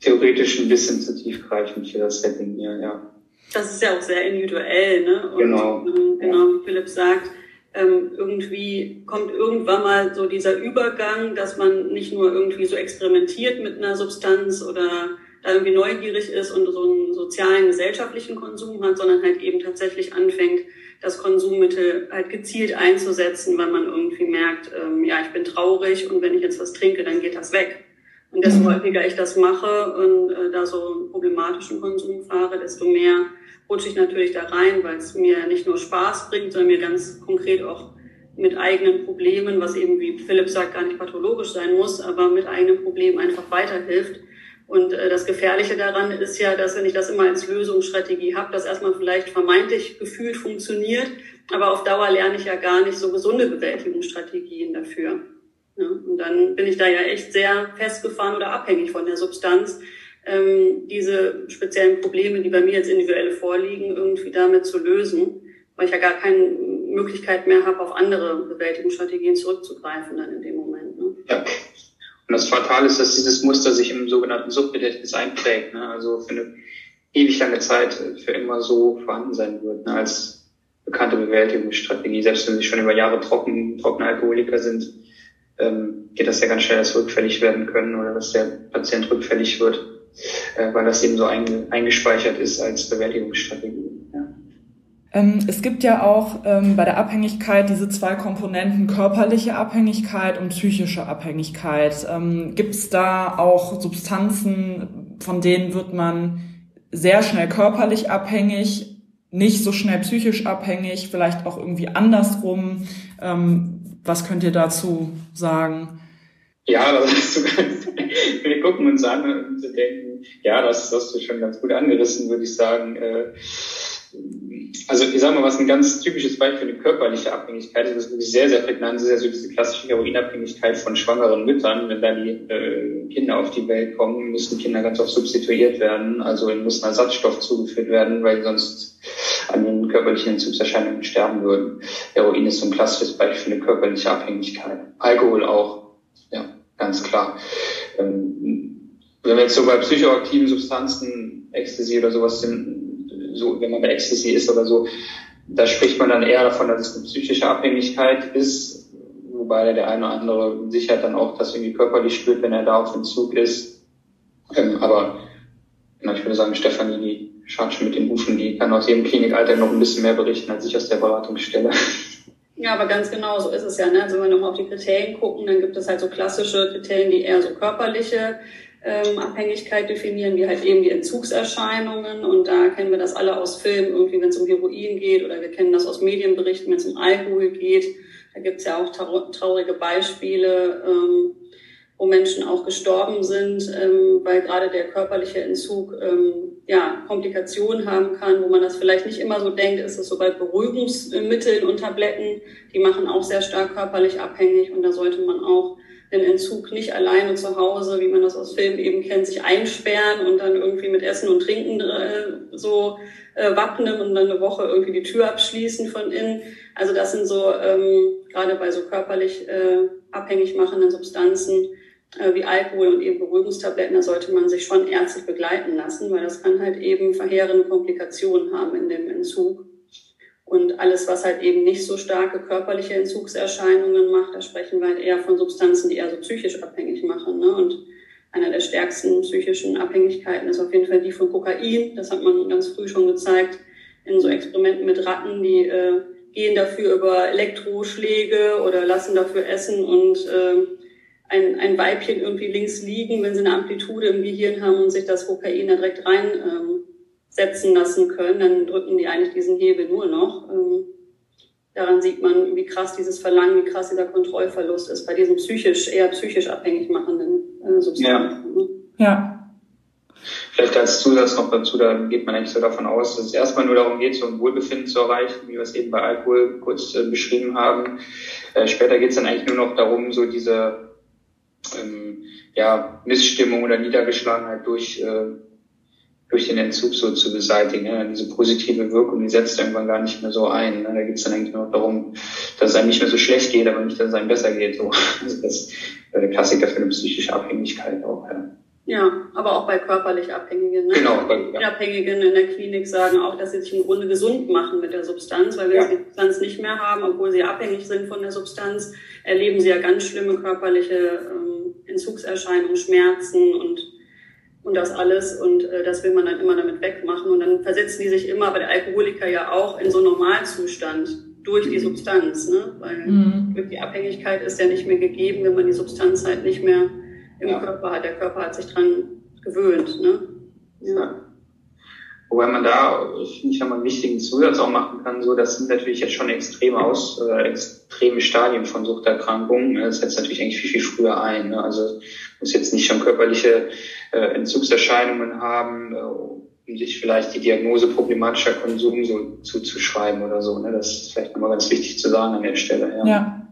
theoretisch ein bisschen zu tiefgreifend für das Setting hier, ja. Das ist ja auch sehr individuell, ne? Und, genau. Ähm, genau, wie Philipp sagt, ähm, irgendwie kommt irgendwann mal so dieser Übergang, dass man nicht nur irgendwie so experimentiert mit einer Substanz oder da irgendwie neugierig ist und so einen sozialen, gesellschaftlichen Konsum hat, sondern halt eben tatsächlich anfängt, das Konsummittel halt gezielt einzusetzen, weil man irgendwie merkt, ähm, ja, ich bin traurig und wenn ich jetzt was trinke, dann geht das weg. Und desto mhm. häufiger ich das mache und äh, da so einen problematischen Konsum fahre, desto mehr rutsche ich natürlich da rein, weil es mir nicht nur Spaß bringt, sondern mir ganz konkret auch mit eigenen Problemen, was eben, wie Philipp sagt, gar nicht pathologisch sein muss, aber mit eigenen Problemen einfach weiterhilft. Und äh, das Gefährliche daran ist ja, dass wenn ich das immer als Lösungsstrategie habe, dass erstmal vielleicht vermeintlich gefühlt funktioniert, aber auf Dauer lerne ich ja gar nicht so gesunde Bewältigungsstrategien dafür. Ja, und dann bin ich da ja echt sehr festgefahren oder abhängig von der Substanz, ähm, diese speziellen Probleme, die bei mir jetzt individuell vorliegen, irgendwie damit zu lösen, weil ich ja gar keine Möglichkeit mehr habe, auf andere Bewältigungsstrategien zurückzugreifen dann in dem Moment. Ne? Ja. Und das Fatale ist, dass dieses Muster sich im sogenannten Subgedächtnis einprägt, ne? also für eine ewig lange Zeit für immer so vorhanden sein wird, ne? als bekannte Bewältigungsstrategie. Selbst wenn sie schon über Jahre trocken, trockene Alkoholiker sind, ähm, geht das ja ganz schnell, dass rückfällig werden können oder dass der Patient rückfällig wird äh, weil das eben so eingespeichert ist als Bewältigungsstrategie. Ja. Ähm, es gibt ja auch ähm, bei der Abhängigkeit diese zwei Komponenten, körperliche Abhängigkeit und psychische Abhängigkeit. Ähm, gibt es da auch Substanzen, von denen wird man sehr schnell körperlich abhängig, nicht so schnell psychisch abhängig, vielleicht auch irgendwie andersrum? Ähm, was könnt ihr dazu sagen? Ja, (laughs) das hast du ganz, wir gucken uns an und denken, ja, das hast du schon ganz gut angerissen, würde ich sagen. Äh, also ich sage mal, was ein ganz typisches Beispiel für eine körperliche Abhängigkeit ist, was wirklich sehr, sehr prägnant ist, ja so diese klassische Heroinabhängigkeit von schwangeren Müttern. Wenn da die äh, Kinder auf die Welt kommen, müssen Kinder ganz oft substituiert werden, also ihnen muss ein Ersatzstoff zugeführt werden, weil sonst an den körperlichen Entzugserscheinungen sterben würden. Heroin ist so ein klassisches Beispiel für eine körperliche Abhängigkeit. Alkohol auch ganz klar. Ähm, wenn wir jetzt so bei psychoaktiven Substanzen, Ecstasy oder sowas sind, so, wenn man bei Ecstasy ist oder so, da spricht man dann eher davon, dass es eine psychische Abhängigkeit ist, wobei der eine oder andere sicher dann auch das irgendwie körperlich spürt, wenn er da auf Entzug ist. Ähm, aber ich würde sagen, Stefanie, die schaut schon mit den Hufen, die kann aus jedem Klinikalter noch ein bisschen mehr berichten als ich aus der Beratungsstelle. Ja, aber ganz genau so ist es ja. Ne? Also wenn wir nochmal auf die Kriterien gucken, dann gibt es halt so klassische Kriterien, die eher so körperliche ähm, Abhängigkeit definieren, wie halt eben die Entzugserscheinungen. Und da kennen wir das alle aus Filmen, irgendwie wenn es um Heroin geht oder wir kennen das aus Medienberichten, wenn es um Alkohol geht. Da gibt es ja auch traurige Beispiele. Ähm, wo Menschen auch gestorben sind, ähm, weil gerade der körperliche Entzug ähm, ja, Komplikationen haben kann, wo man das vielleicht nicht immer so denkt, ist es so bei Beruhigungsmitteln und Tabletten, die machen auch sehr stark körperlich abhängig und da sollte man auch den Entzug nicht alleine zu Hause, wie man das aus Filmen eben kennt, sich einsperren und dann irgendwie mit Essen und Trinken äh, so äh, wappnen und dann eine Woche irgendwie die Tür abschließen von innen. Also das sind so ähm, gerade bei so körperlich äh, abhängig machenden Substanzen wie Alkohol und eben Beruhigungstabletten, da sollte man sich schon ärztlich begleiten lassen, weil das kann halt eben verheerende Komplikationen haben in dem Entzug. Und alles, was halt eben nicht so starke körperliche Entzugserscheinungen macht, da sprechen wir halt eher von Substanzen, die eher so psychisch abhängig machen. Ne? Und einer der stärksten psychischen Abhängigkeiten ist auf jeden Fall die von Kokain. Das hat man ganz früh schon gezeigt in so Experimenten mit Ratten, die äh, gehen dafür über Elektroschläge oder lassen dafür essen und äh, ein, ein Weibchen irgendwie links liegen, wenn sie eine Amplitude im Gehirn haben und sich das Kokain da direkt reinsetzen ähm, lassen können, dann drücken die eigentlich diesen Hebel nur noch. Ähm, daran sieht man, wie krass dieses Verlangen, wie krass dieser Kontrollverlust ist bei diesen psychisch, eher psychisch abhängig machenden äh, Substanzen. Ja. Ne? ja. Vielleicht als Zusatz noch dazu, da geht man eigentlich so davon aus, dass es erstmal nur darum geht, so ein Wohlbefinden zu erreichen, wie wir es eben bei Alkohol kurz äh, beschrieben haben. Äh, später geht es dann eigentlich nur noch darum, so diese ähm, ja, Missstimmung oder Niedergeschlagenheit durch, äh, durch den Entzug so zu beseitigen. Ne? Diese positive Wirkung, die setzt irgendwann gar nicht mehr so ein. Ne? Da geht es dann eigentlich nur darum, dass es einem nicht mehr so schlecht geht, aber nicht, dass es einem besser geht. So. Also das ist der Klassiker für eine psychische Abhängigkeit auch. Ja. Ja, aber auch bei körperlich Abhängigen. Ne? Genau. Die Abhängigen in der Klinik sagen auch, dass sie sich im Grunde gesund machen mit der Substanz, weil wenn ja. sie die Substanz nicht mehr haben, obwohl sie abhängig sind von der Substanz, erleben sie ja ganz schlimme körperliche ähm, Entzugserscheinungen, Schmerzen und und das alles und äh, das will man dann immer damit wegmachen und dann versetzen die sich immer, bei der Alkoholiker ja auch, in so einen Normalzustand durch die Substanz, ne? weil mhm. die Abhängigkeit ist ja nicht mehr gegeben, wenn man die Substanz halt nicht mehr im ja. Körper hat. Der Körper hat sich dran gewöhnt. Ne? Ja. Wobei man da, finde ich, nochmal einen wichtigen Zusatz auch machen kann, so, das sind natürlich jetzt schon extreme aus, äh, extreme Stadien von Suchterkrankungen. Das setzt natürlich eigentlich viel, viel früher ein. Ne? Also muss jetzt nicht schon körperliche äh, Entzugserscheinungen haben, äh, um sich vielleicht die Diagnose problematischer Konsum so zuzuschreiben oder so. Ne? Das ist vielleicht nochmal ganz wichtig zu sagen an der Stelle. Ja. ja.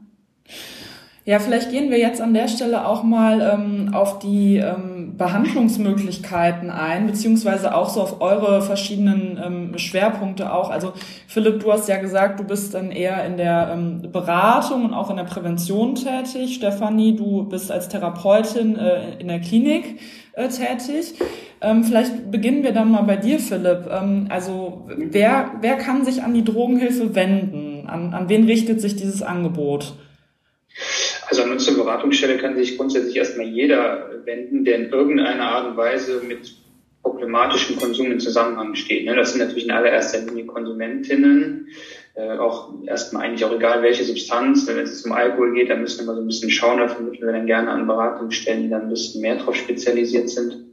Ja, vielleicht gehen wir jetzt an der Stelle auch mal ähm, auf die ähm, Behandlungsmöglichkeiten ein, beziehungsweise auch so auf eure verschiedenen ähm, Schwerpunkte auch. Also Philipp, du hast ja gesagt, du bist dann eher in der ähm, Beratung und auch in der Prävention tätig. Stefanie, du bist als Therapeutin äh, in der Klinik äh, tätig. Ähm, vielleicht beginnen wir dann mal bei dir, Philipp. Ähm, also wer, wer kann sich an die Drogenhilfe wenden? An, an wen richtet sich dieses Angebot? Also an unsere Beratungsstelle kann sich grundsätzlich erstmal jeder wenden, der in irgendeiner Art und Weise mit problematischem Konsum in Zusammenhang steht. Ne? Das sind natürlich in allererster Linie Konsumentinnen, äh, auch erstmal eigentlich auch egal welche Substanz. Wenn es um Alkohol geht, dann müssen wir mal so ein bisschen schauen, da vermitteln wir dann gerne an Beratungsstellen, die dann ein bisschen mehr darauf spezialisiert sind.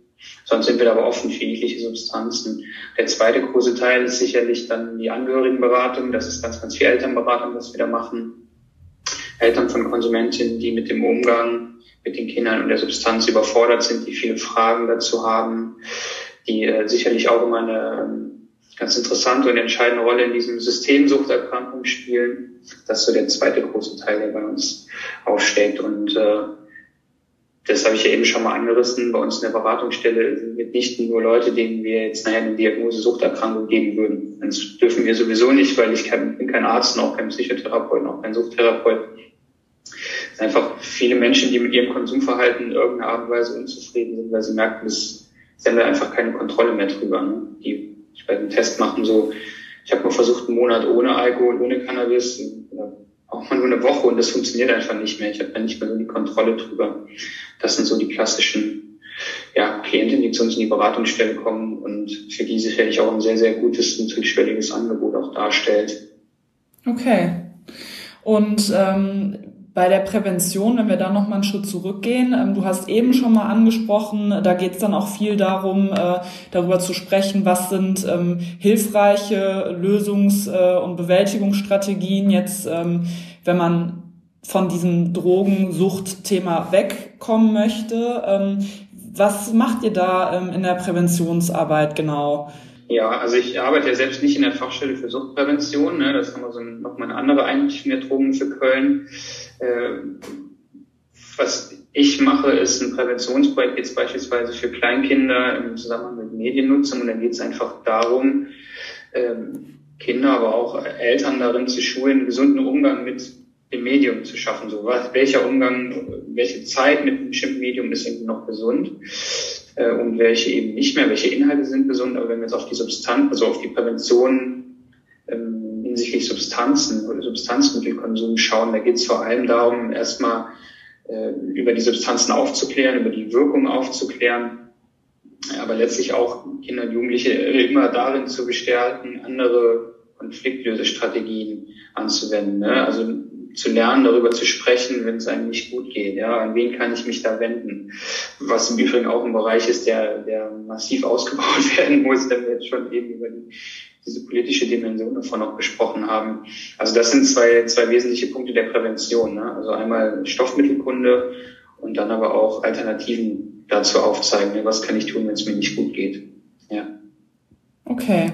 Sonst sind wir aber offen für jegliche Substanzen. Der zweite große Teil ist sicherlich dann die Angehörigenberatung. Das ist ganz, ganz viel Elternberatung, was wir da machen. Eltern von Konsumentinnen, die mit dem Umgang mit den Kindern und der Substanz überfordert sind, die viele Fragen dazu haben, die äh, sicherlich auch immer eine ähm, ganz interessante und entscheidende Rolle in diesem System Suchterkrankung spielen. Das ist so der zweite große Teil, der bei uns aufsteht. Und äh, das habe ich ja eben schon mal angerissen. Bei uns in der Beratungsstelle sind nicht nur Leute, denen wir jetzt nachher eine Diagnose Suchterkrankung geben würden. Das dürfen wir sowieso nicht, weil ich kein, bin kein Arzt, noch kein Psychotherapeut, noch kein Suchtherapeut einfach viele Menschen, die mit ihrem Konsumverhalten in irgendeiner Art und Weise unzufrieden sind, weil sie merken, dass sie haben da einfach keine Kontrolle mehr drüber. Ne? Die ich bei dem Test machen so, ich habe mal versucht, einen Monat ohne Alkohol, ohne Cannabis, auch mal nur eine Woche und das funktioniert einfach nicht mehr. Ich habe da nicht mehr so die Kontrolle drüber. Das sind so die klassischen ja, Klientinnen, die zu uns in die Beratungsstelle kommen und für die sicherlich auch ein sehr, sehr gutes, niedrigschwelliges Angebot auch darstellt. Okay. Und ähm, bei der Prävention, wenn wir da noch mal einen Schritt zurückgehen, ähm, du hast eben schon mal angesprochen, da geht es dann auch viel darum, äh, darüber zu sprechen, was sind ähm, hilfreiche Lösungs- äh, und Bewältigungsstrategien jetzt, ähm, wenn man von diesem Drogensuchtthema wegkommen möchte. Was macht ihr da in der Präventionsarbeit genau? Ja, also ich arbeite ja selbst nicht in der Fachstelle für Suchtprävention. Ne? Das ist nochmal so ein, noch mal eine andere Einrichtung der Drogen für Köln. Äh, was ich mache, ist ein Präventionsprojekt jetzt beispielsweise für Kleinkinder im Zusammenhang mit Mediennutzung. Und dann geht es einfach darum, ähm, Kinder, aber auch Eltern darin zu schulen, einen gesunden Umgang mit dem Medium zu schaffen. So was, welcher Umgang, welche Zeit mit einem bestimmten Medium ist irgendwie noch gesund äh, und welche eben nicht mehr, welche Inhalte sind gesund. Aber wenn wir jetzt auf die Substanz, also auf die Prävention ähm, hinsichtlich Substanzen oder Substanzmittelkonsum schauen. Da geht es vor allem darum, erstmal äh, über die Substanzen aufzuklären, über die Wirkung aufzuklären, aber letztlich auch Kinder und Jugendliche immer darin zu bestärken, andere Konfliktlösestrategien anzuwenden. Ne? Also zu lernen, darüber zu sprechen, wenn es einem nicht gut geht. Ja, an wen kann ich mich da wenden? Was im Übrigen auch ein Bereich ist, der, der massiv (laughs) ausgebaut werden muss, wenn wir jetzt schon eben über die diese politische Dimension davon auch besprochen haben. Also das sind zwei, zwei wesentliche Punkte der Prävention. Ne? Also einmal Stoffmittelkunde und dann aber auch Alternativen dazu aufzeigen. Ne? Was kann ich tun, wenn es mir nicht gut geht? Ja. Okay.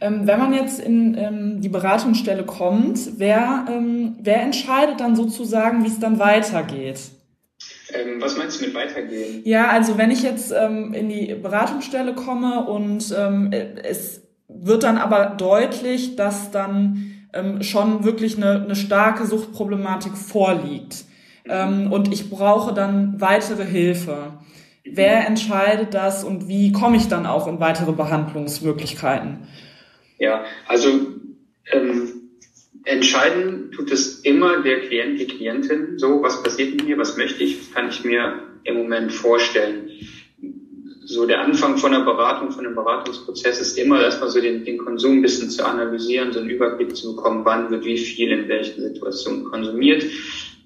Ähm, wenn man jetzt in ähm, die Beratungsstelle kommt, wer, ähm, wer entscheidet dann sozusagen, wie es dann weitergeht? Was meinst du mit weitergehen? Ja, also wenn ich jetzt ähm, in die Beratungsstelle komme und ähm, es wird dann aber deutlich, dass dann ähm, schon wirklich eine, eine starke Suchtproblematik vorliegt. Ähm, und ich brauche dann weitere Hilfe. Wer entscheidet das und wie komme ich dann auch in weitere Behandlungsmöglichkeiten? Ja, also ähm, entscheiden tut es immer der Klient, die Klientin. So, was passiert mit mir, was möchte ich, was kann ich mir im Moment vorstellen. So der Anfang von der Beratung, von dem Beratungsprozess ist immer erstmal so den, den Konsum ein bisschen zu analysieren, so einen Überblick zu bekommen, wann wird wie viel in welchen Situationen konsumiert.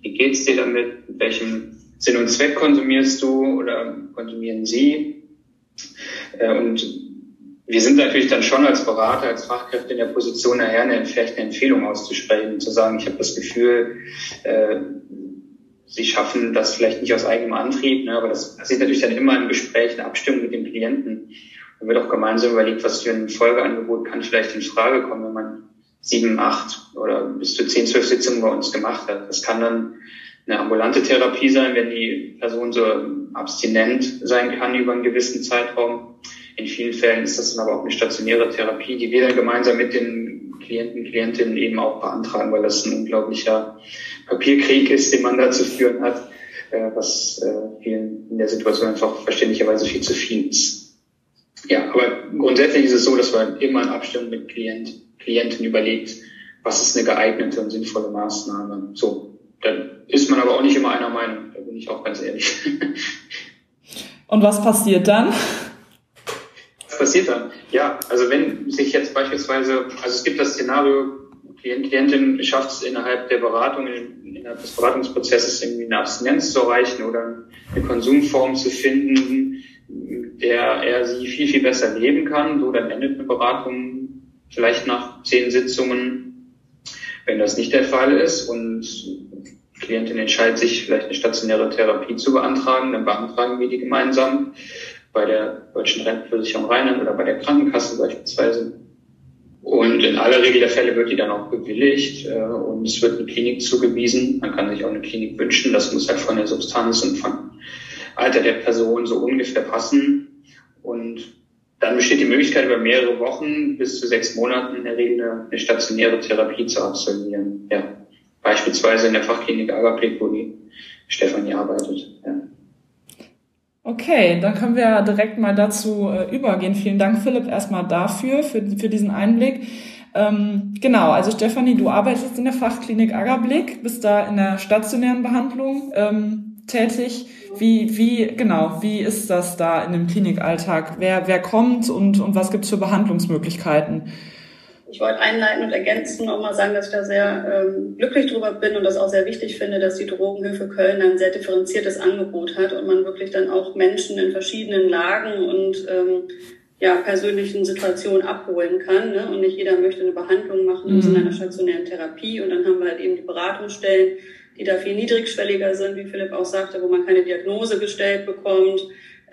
Wie geht's dir damit? Mit welchem Sinn und Zweck konsumierst du oder konsumieren sie? Äh, und wir sind natürlich dann schon als Berater, als Fachkräfte in der Position, nachher eine, vielleicht eine Empfehlung auszusprechen, zu sagen, ich habe das Gefühl, äh, sie schaffen das vielleicht nicht aus eigenem Antrieb, ne, aber das passiert natürlich dann immer im Gespräch, in Abstimmung mit dem Klienten. Dann wird auch gemeinsam überlegt, was für ein Folgeangebot kann vielleicht in Frage kommen, wenn man sieben, acht oder bis zu zehn, zwölf Sitzungen bei uns gemacht hat. Das kann dann eine ambulante Therapie sein, wenn die Person so abstinent sein kann über einen gewissen Zeitraum. In vielen Fällen ist das dann aber auch eine stationäre Therapie, die wir dann gemeinsam mit den Klienten, Klientinnen eben auch beantragen, weil das ein unglaublicher Papierkrieg ist, den man da zu führen hat, äh, was äh, vielen in der Situation einfach verständlicherweise viel zu viel ist. Ja, aber grundsätzlich ist es so, dass man immer in Abstimmung mit Klient, Klienten überlegt, was ist eine geeignete und sinnvolle Maßnahme. So, dann ist man aber auch nicht immer einer Meinung, da bin ich auch ganz ehrlich. (laughs) Und was passiert dann? Was passiert dann? Ja, also wenn sich jetzt beispielsweise, also es gibt das Szenario, Klient, Klientin schafft es innerhalb der Beratung, innerhalb des Beratungsprozesses irgendwie eine Abstinenz zu erreichen oder eine Konsumform zu finden, der er sie viel, viel besser leben kann. So, dann endet eine Beratung vielleicht nach zehn Sitzungen. Wenn das nicht der Fall ist und Klientin entscheidet sich, vielleicht eine stationäre Therapie zu beantragen, dann beantragen wir die gemeinsam bei der Deutschen Rentenversicherung Rheinland oder bei der Krankenkasse beispielsweise. Und in aller Regel der Fälle wird die dann auch bewilligt äh, und es wird eine Klinik zugewiesen. Man kann sich auch eine Klinik wünschen. Das muss halt von der Substanz und vom Alter der Person so ungefähr passen. Und dann besteht die Möglichkeit, über mehrere Wochen bis zu sechs Monaten in der Regel eine, stationäre Therapie zu absolvieren. Ja. Beispielsweise in der Fachklinik Agaplik, wo die Stefanie arbeitet. Ja. Okay, dann können wir direkt mal dazu äh, übergehen. Vielen Dank, Philipp, erstmal dafür, für, für diesen Einblick. Ähm, genau, also Stefanie, du arbeitest in der Fachklinik Agablick, bist da in der stationären Behandlung ähm, tätig. Wie, wie, genau, wie ist das da in dem Klinikalltag? Wer, wer kommt und, und was gibt's für Behandlungsmöglichkeiten? Ich wollte einleiten und ergänzen und mal sagen, dass ich da sehr ähm, glücklich drüber bin und das auch sehr wichtig finde, dass die Drogenhilfe Köln ein sehr differenziertes Angebot hat und man wirklich dann auch Menschen in verschiedenen Lagen und ähm, ja, persönlichen Situationen abholen kann. Ne? Und nicht jeder möchte eine Behandlung machen mhm. Sinne einer stationären Therapie. Und dann haben wir halt eben die Beratungsstellen, die da viel niedrigschwelliger sind, wie Philipp auch sagte, wo man keine Diagnose gestellt bekommt,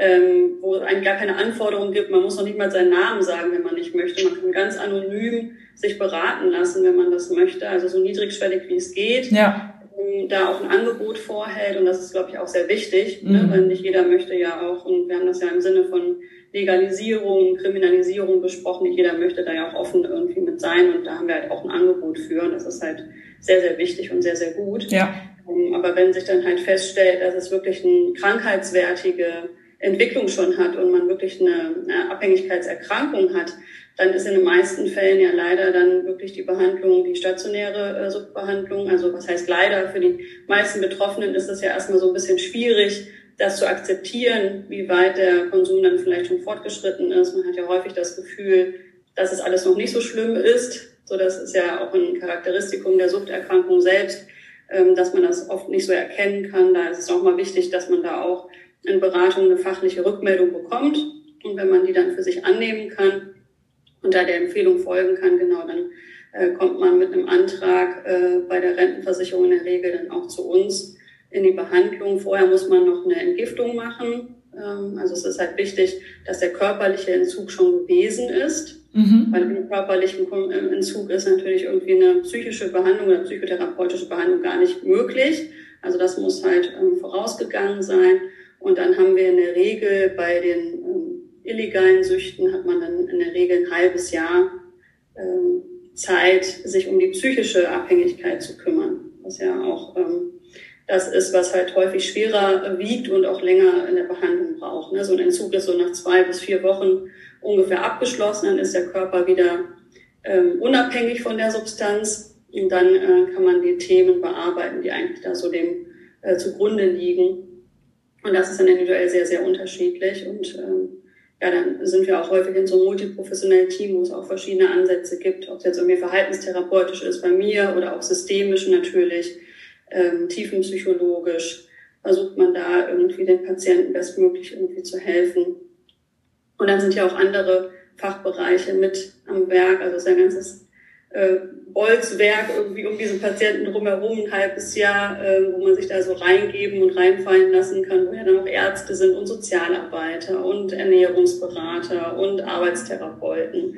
ähm, wo es eigentlich gar keine Anforderungen gibt. Man muss noch nicht mal seinen Namen sagen, wenn man nicht möchte. Man kann ganz anonym sich beraten lassen, wenn man das möchte. Also so niedrigschwellig wie es geht. Ja. Ähm, da auch ein Angebot vorhält und das ist, glaube ich, auch sehr wichtig, ne? mhm. ne? weil nicht jeder möchte ja auch, und wir haben das ja im Sinne von Legalisierung, Kriminalisierung besprochen, nicht jeder möchte da ja auch offen irgendwie mit sein und da haben wir halt auch ein Angebot für und das ist halt sehr, sehr wichtig und sehr, sehr gut. Ja. Ähm, aber wenn sich dann halt feststellt, dass es wirklich eine krankheitswertige Entwicklung schon hat und man wirklich eine, Abhängigkeitserkrankung hat, dann ist in den meisten Fällen ja leider dann wirklich die Behandlung, die stationäre äh, Suchtbehandlung. Also was heißt leider? Für die meisten Betroffenen ist es ja erstmal so ein bisschen schwierig, das zu akzeptieren, wie weit der Konsum dann vielleicht schon fortgeschritten ist. Man hat ja häufig das Gefühl, dass es alles noch nicht so schlimm ist. So, das ist ja auch ein Charakteristikum der Suchterkrankung selbst, ähm, dass man das oft nicht so erkennen kann. Da ist es auch mal wichtig, dass man da auch in Beratung eine fachliche Rückmeldung bekommt. Und wenn man die dann für sich annehmen kann und da der Empfehlung folgen kann, genau, dann äh, kommt man mit einem Antrag äh, bei der Rentenversicherung in der Regel dann auch zu uns in die Behandlung. Vorher muss man noch eine Entgiftung machen. Ähm, also es ist halt wichtig, dass der körperliche Entzug schon gewesen ist. Mhm. Weil im körperlichen Entzug ist natürlich irgendwie eine psychische Behandlung oder psychotherapeutische Behandlung gar nicht möglich. Also das muss halt ähm, vorausgegangen sein. Und dann haben wir in der Regel bei den ähm, illegalen Süchten hat man dann in der Regel ein halbes Jahr ähm, Zeit, sich um die psychische Abhängigkeit zu kümmern. Was ja auch ähm, das ist, was halt häufig schwerer wiegt und auch länger in der Behandlung braucht. auch. Ne? So ein Entzug ist so nach zwei bis vier Wochen ungefähr abgeschlossen, dann ist der Körper wieder ähm, unabhängig von der Substanz und dann äh, kann man die Themen bearbeiten, die eigentlich da so dem äh, zugrunde liegen. Und das ist dann individuell sehr, sehr unterschiedlich. Und ähm, ja, dann sind wir auch häufig in so einem multiprofessionellen Team, wo es auch verschiedene Ansätze gibt, ob es jetzt irgendwie verhaltenstherapeutisch ist bei mir oder auch systemisch natürlich, ähm, tiefenpsychologisch, versucht man da irgendwie den Patienten bestmöglich irgendwie zu helfen. Und dann sind ja auch andere Fachbereiche mit am Werk, also sein ganzes äh, Bolzwerk irgendwie um diesen Patienten drumherum, ein halbes Jahr, äh, wo man sich da so reingeben und reinfallen lassen kann, wo ja dann auch Ärzte sind und Sozialarbeiter und Ernährungsberater und Arbeitstherapeuten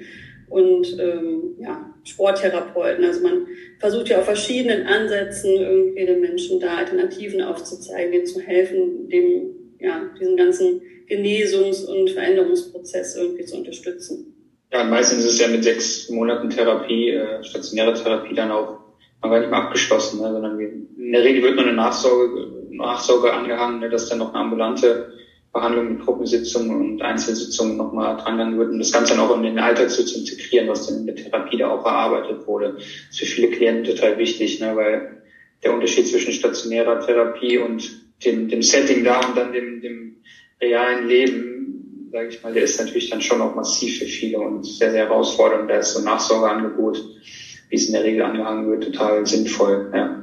und ähm, ja, Sporttherapeuten. Also man versucht ja auf verschiedenen Ansätzen irgendwie den Menschen da Alternativen aufzuzeigen, denen zu helfen, dem, ja, diesen ganzen Genesungs- und Veränderungsprozess irgendwie zu unterstützen. Ja, meistens ist es ja mit sechs Monaten Therapie, äh, stationäre Therapie dann auch noch gar nicht mehr abgeschlossen, ne, sondern in der Regel wird nur eine Nachsorge, Nachsorge angehangen, ne, dass dann noch eine ambulante Behandlung mit Gruppensitzungen und Einzelsitzungen nochmal drangegangen wird, um das Ganze dann auch in den Alltag zu, zu integrieren, was dann in der Therapie da auch erarbeitet wurde. Das ist für viele Klienten total wichtig, ne, weil der Unterschied zwischen stationärer Therapie und dem, dem Setting da und dann dem, dem realen Leben sage ich mal, der ist natürlich dann schon auch massiv für viele und sehr, sehr herausfordernd. Da ist so ein Nachsorgeangebot, wie es in der Regel angehangen wird, total sinnvoll. Ja.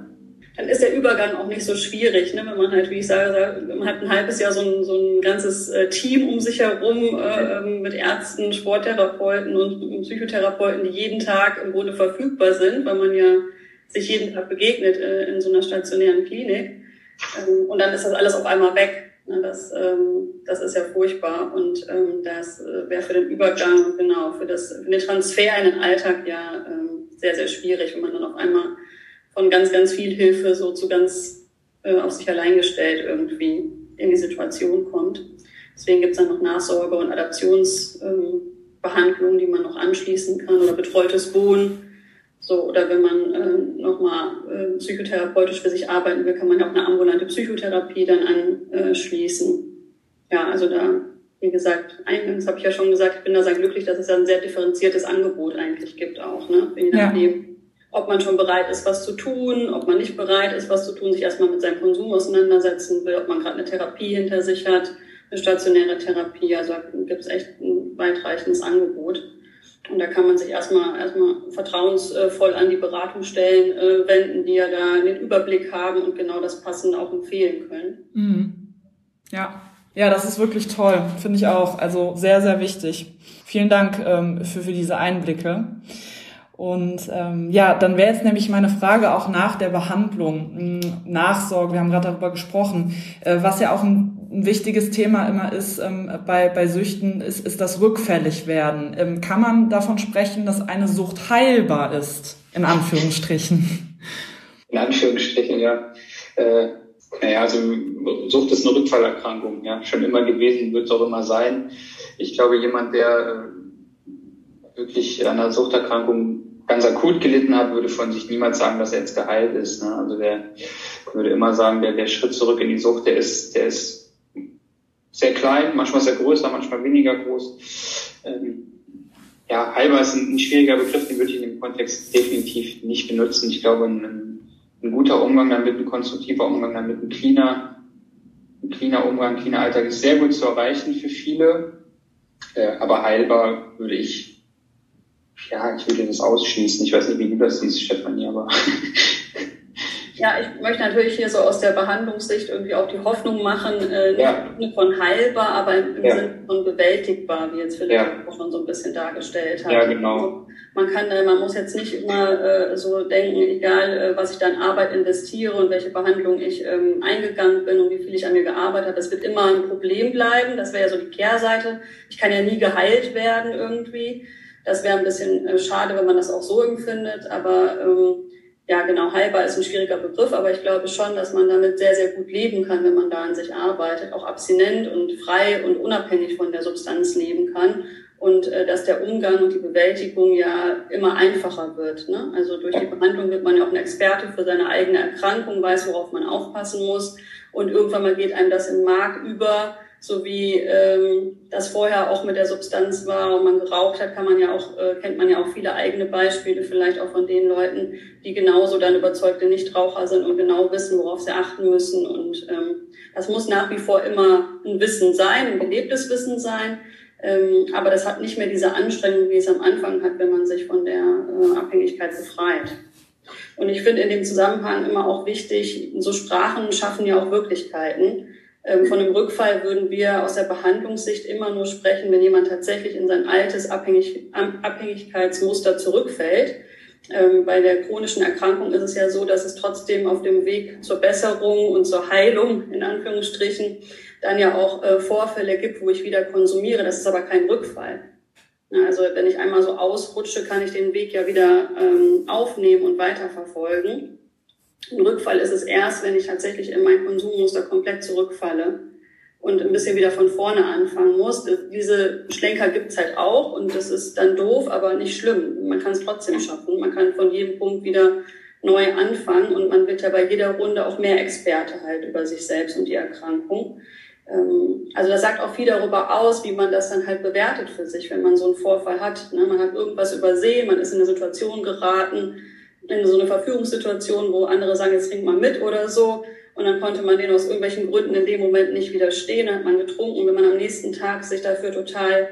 Dann ist der Übergang auch nicht so schwierig, ne? wenn man halt, wie ich sage, man hat ein halbes Jahr so ein, so ein ganzes äh, Team um sich herum äh, ähm, mit Ärzten, Sporttherapeuten und Psychotherapeuten, die jeden Tag im Grunde verfügbar sind, weil man ja sich jeden Tag begegnet äh, in so einer stationären Klinik. Ähm, und dann ist das alles auf einmal weg. Ne, das, ähm, das ist ja furchtbar und ähm, das äh, wäre für den Übergang genau für, das, für den Transfer in den Alltag ja ähm, sehr, sehr schwierig, wenn man dann auf einmal von ganz, ganz viel Hilfe so zu ganz äh, auf sich allein gestellt irgendwie in die Situation kommt. Deswegen gibt es dann noch Nachsorge und Adaptionsbehandlungen, die man noch anschließen kann oder betreutes Wohnen so, oder wenn man äh, nochmal äh, psychotherapeutisch für sich arbeiten will, kann man ja auch eine ambulante Psychotherapie dann anschließen. Ja, also da, wie gesagt, eingangs habe ich ja schon gesagt, ich bin da sehr glücklich, dass es ja ein sehr differenziertes Angebot eigentlich gibt auch, ne? Je nachdem, ja. ob man schon bereit ist, was zu tun, ob man nicht bereit ist, was zu tun, sich erstmal mit seinem Konsum auseinandersetzen will, ob man gerade eine Therapie hinter sich hat, eine stationäre Therapie. Also gibt es echt ein weitreichendes Angebot. Und da kann man sich erstmal, erstmal vertrauensvoll an die Beratungsstellen äh, wenden, die ja da den Überblick haben und genau das Passende auch empfehlen können. Mhm. Ja. Ja, das ist wirklich toll, finde ich auch. Also sehr, sehr wichtig. Vielen Dank ähm, für, für diese Einblicke. Und ähm, ja, dann wäre jetzt nämlich meine Frage auch nach der Behandlung, hm, Nachsorge, wir haben gerade darüber gesprochen, äh, was ja auch ein ein wichtiges Thema immer ist ähm, bei, bei Süchten, ist, ist das Rückfälligwerden. Ähm, kann man davon sprechen, dass eine Sucht heilbar ist, in Anführungsstrichen? In Anführungsstrichen, ja. Äh, naja, also Sucht ist eine Rückfallerkrankung, ja, schon immer gewesen, wird es auch immer sein. Ich glaube, jemand, der äh, wirklich an einer Suchterkrankung ganz akut gelitten hat, würde von sich niemals sagen, dass er jetzt geheilt ist. Ne? Also der würde immer sagen, der, der Schritt zurück in die Sucht, der ist, der ist sehr klein, manchmal sehr größer, manchmal weniger groß. Ähm, ja, halber ist ein, ein, schwieriger Begriff, den würde ich in dem Kontext definitiv nicht benutzen. Ich glaube, ein, ein guter Umgang damit, ein konstruktiver Umgang damit, ein cleaner, ein cleaner Umgang, ein cleaner Alltag ist sehr gut zu erreichen für viele. Äh, aber heilbar würde ich, ja, ich würde das ausschließen. Ich weiß nicht, wie du das siehst, Stefanie, aber Ja, ich möchte natürlich hier so aus der Behandlungssicht irgendwie auch die Hoffnung machen, äh, nicht ja. von heilbar, aber im, ja. Sinne von bewältigbar, wie jetzt Philipp ja. auch schon so ein bisschen dargestellt hat. Ja, genau. Man kann, äh, man muss jetzt nicht immer äh, so denken, egal äh, was ich da in Arbeit investiere und welche Behandlung ich ähm, eingegangen bin und wie viel ich an mir gearbeitet habe, das wird immer ein Problem bleiben. Das wäre ja so die Kehrseite. Ich kann ja nie geheilt werden irgendwie. Das wäre ein bisschen äh, schade, wenn man das auch so empfindet, aber ähm, ja, genau, heilbar ist ein schwieriger Begriff, aber ich glaube schon, dass man damit sehr, sehr gut leben kann, wenn man da an sich arbeitet, auch abstinent und frei und unabhängig von der Substanz leben kann und äh, dass der Umgang und die Bewältigung ja immer einfacher wird. Ne? Also durch die Behandlung wird man ja auch ein Experte für seine eigene Erkrankung, weiß, worauf man aufpassen muss und irgendwann mal geht einem das im Mark über, so wie ähm, das vorher auch mit der Substanz war und man geraucht hat, kann man ja auch, äh, kennt man ja auch viele eigene Beispiele, vielleicht auch von den Leuten, die genauso dann überzeugte Nichtraucher sind und genau wissen, worauf sie achten müssen. Und ähm, das muss nach wie vor immer ein Wissen sein, ein belebtes Wissen sein. Ähm, aber das hat nicht mehr diese Anstrengung, wie es am Anfang hat, wenn man sich von der äh, Abhängigkeit befreit. Und ich finde in dem Zusammenhang immer auch wichtig, so Sprachen schaffen ja auch Wirklichkeiten. Ähm, von einem Rückfall würden wir aus der Behandlungssicht immer nur sprechen, wenn jemand tatsächlich in sein altes Abhängig Abhängigkeitsmuster zurückfällt. Ähm, bei der chronischen Erkrankung ist es ja so, dass es trotzdem auf dem Weg zur Besserung und zur Heilung, in Anführungsstrichen, dann ja auch äh, Vorfälle gibt, wo ich wieder konsumiere. Das ist aber kein Rückfall. Also wenn ich einmal so ausrutsche, kann ich den Weg ja wieder ähm, aufnehmen und weiterverfolgen. Ein Rückfall ist es erst, wenn ich tatsächlich in mein Konsummuster komplett zurückfalle und ein bisschen wieder von vorne anfangen muss. Diese Schlenker gibt's halt auch und das ist dann doof, aber nicht schlimm. Man kann es trotzdem schaffen. Man kann von jedem Punkt wieder neu anfangen und man wird ja bei jeder Runde auch mehr Experte halt über sich selbst und die Erkrankung. Ähm, also das sagt auch viel darüber aus, wie man das dann halt bewertet für sich, wenn man so einen Vorfall hat. Ne? Man hat irgendwas übersehen, man ist in eine Situation geraten, in so eine Verfügungssituation, wo andere sagen, jetzt trink mal mit oder so. Und dann konnte man denen aus irgendwelchen Gründen in dem Moment nicht widerstehen, dann hat man getrunken. Und wenn man am nächsten Tag sich dafür total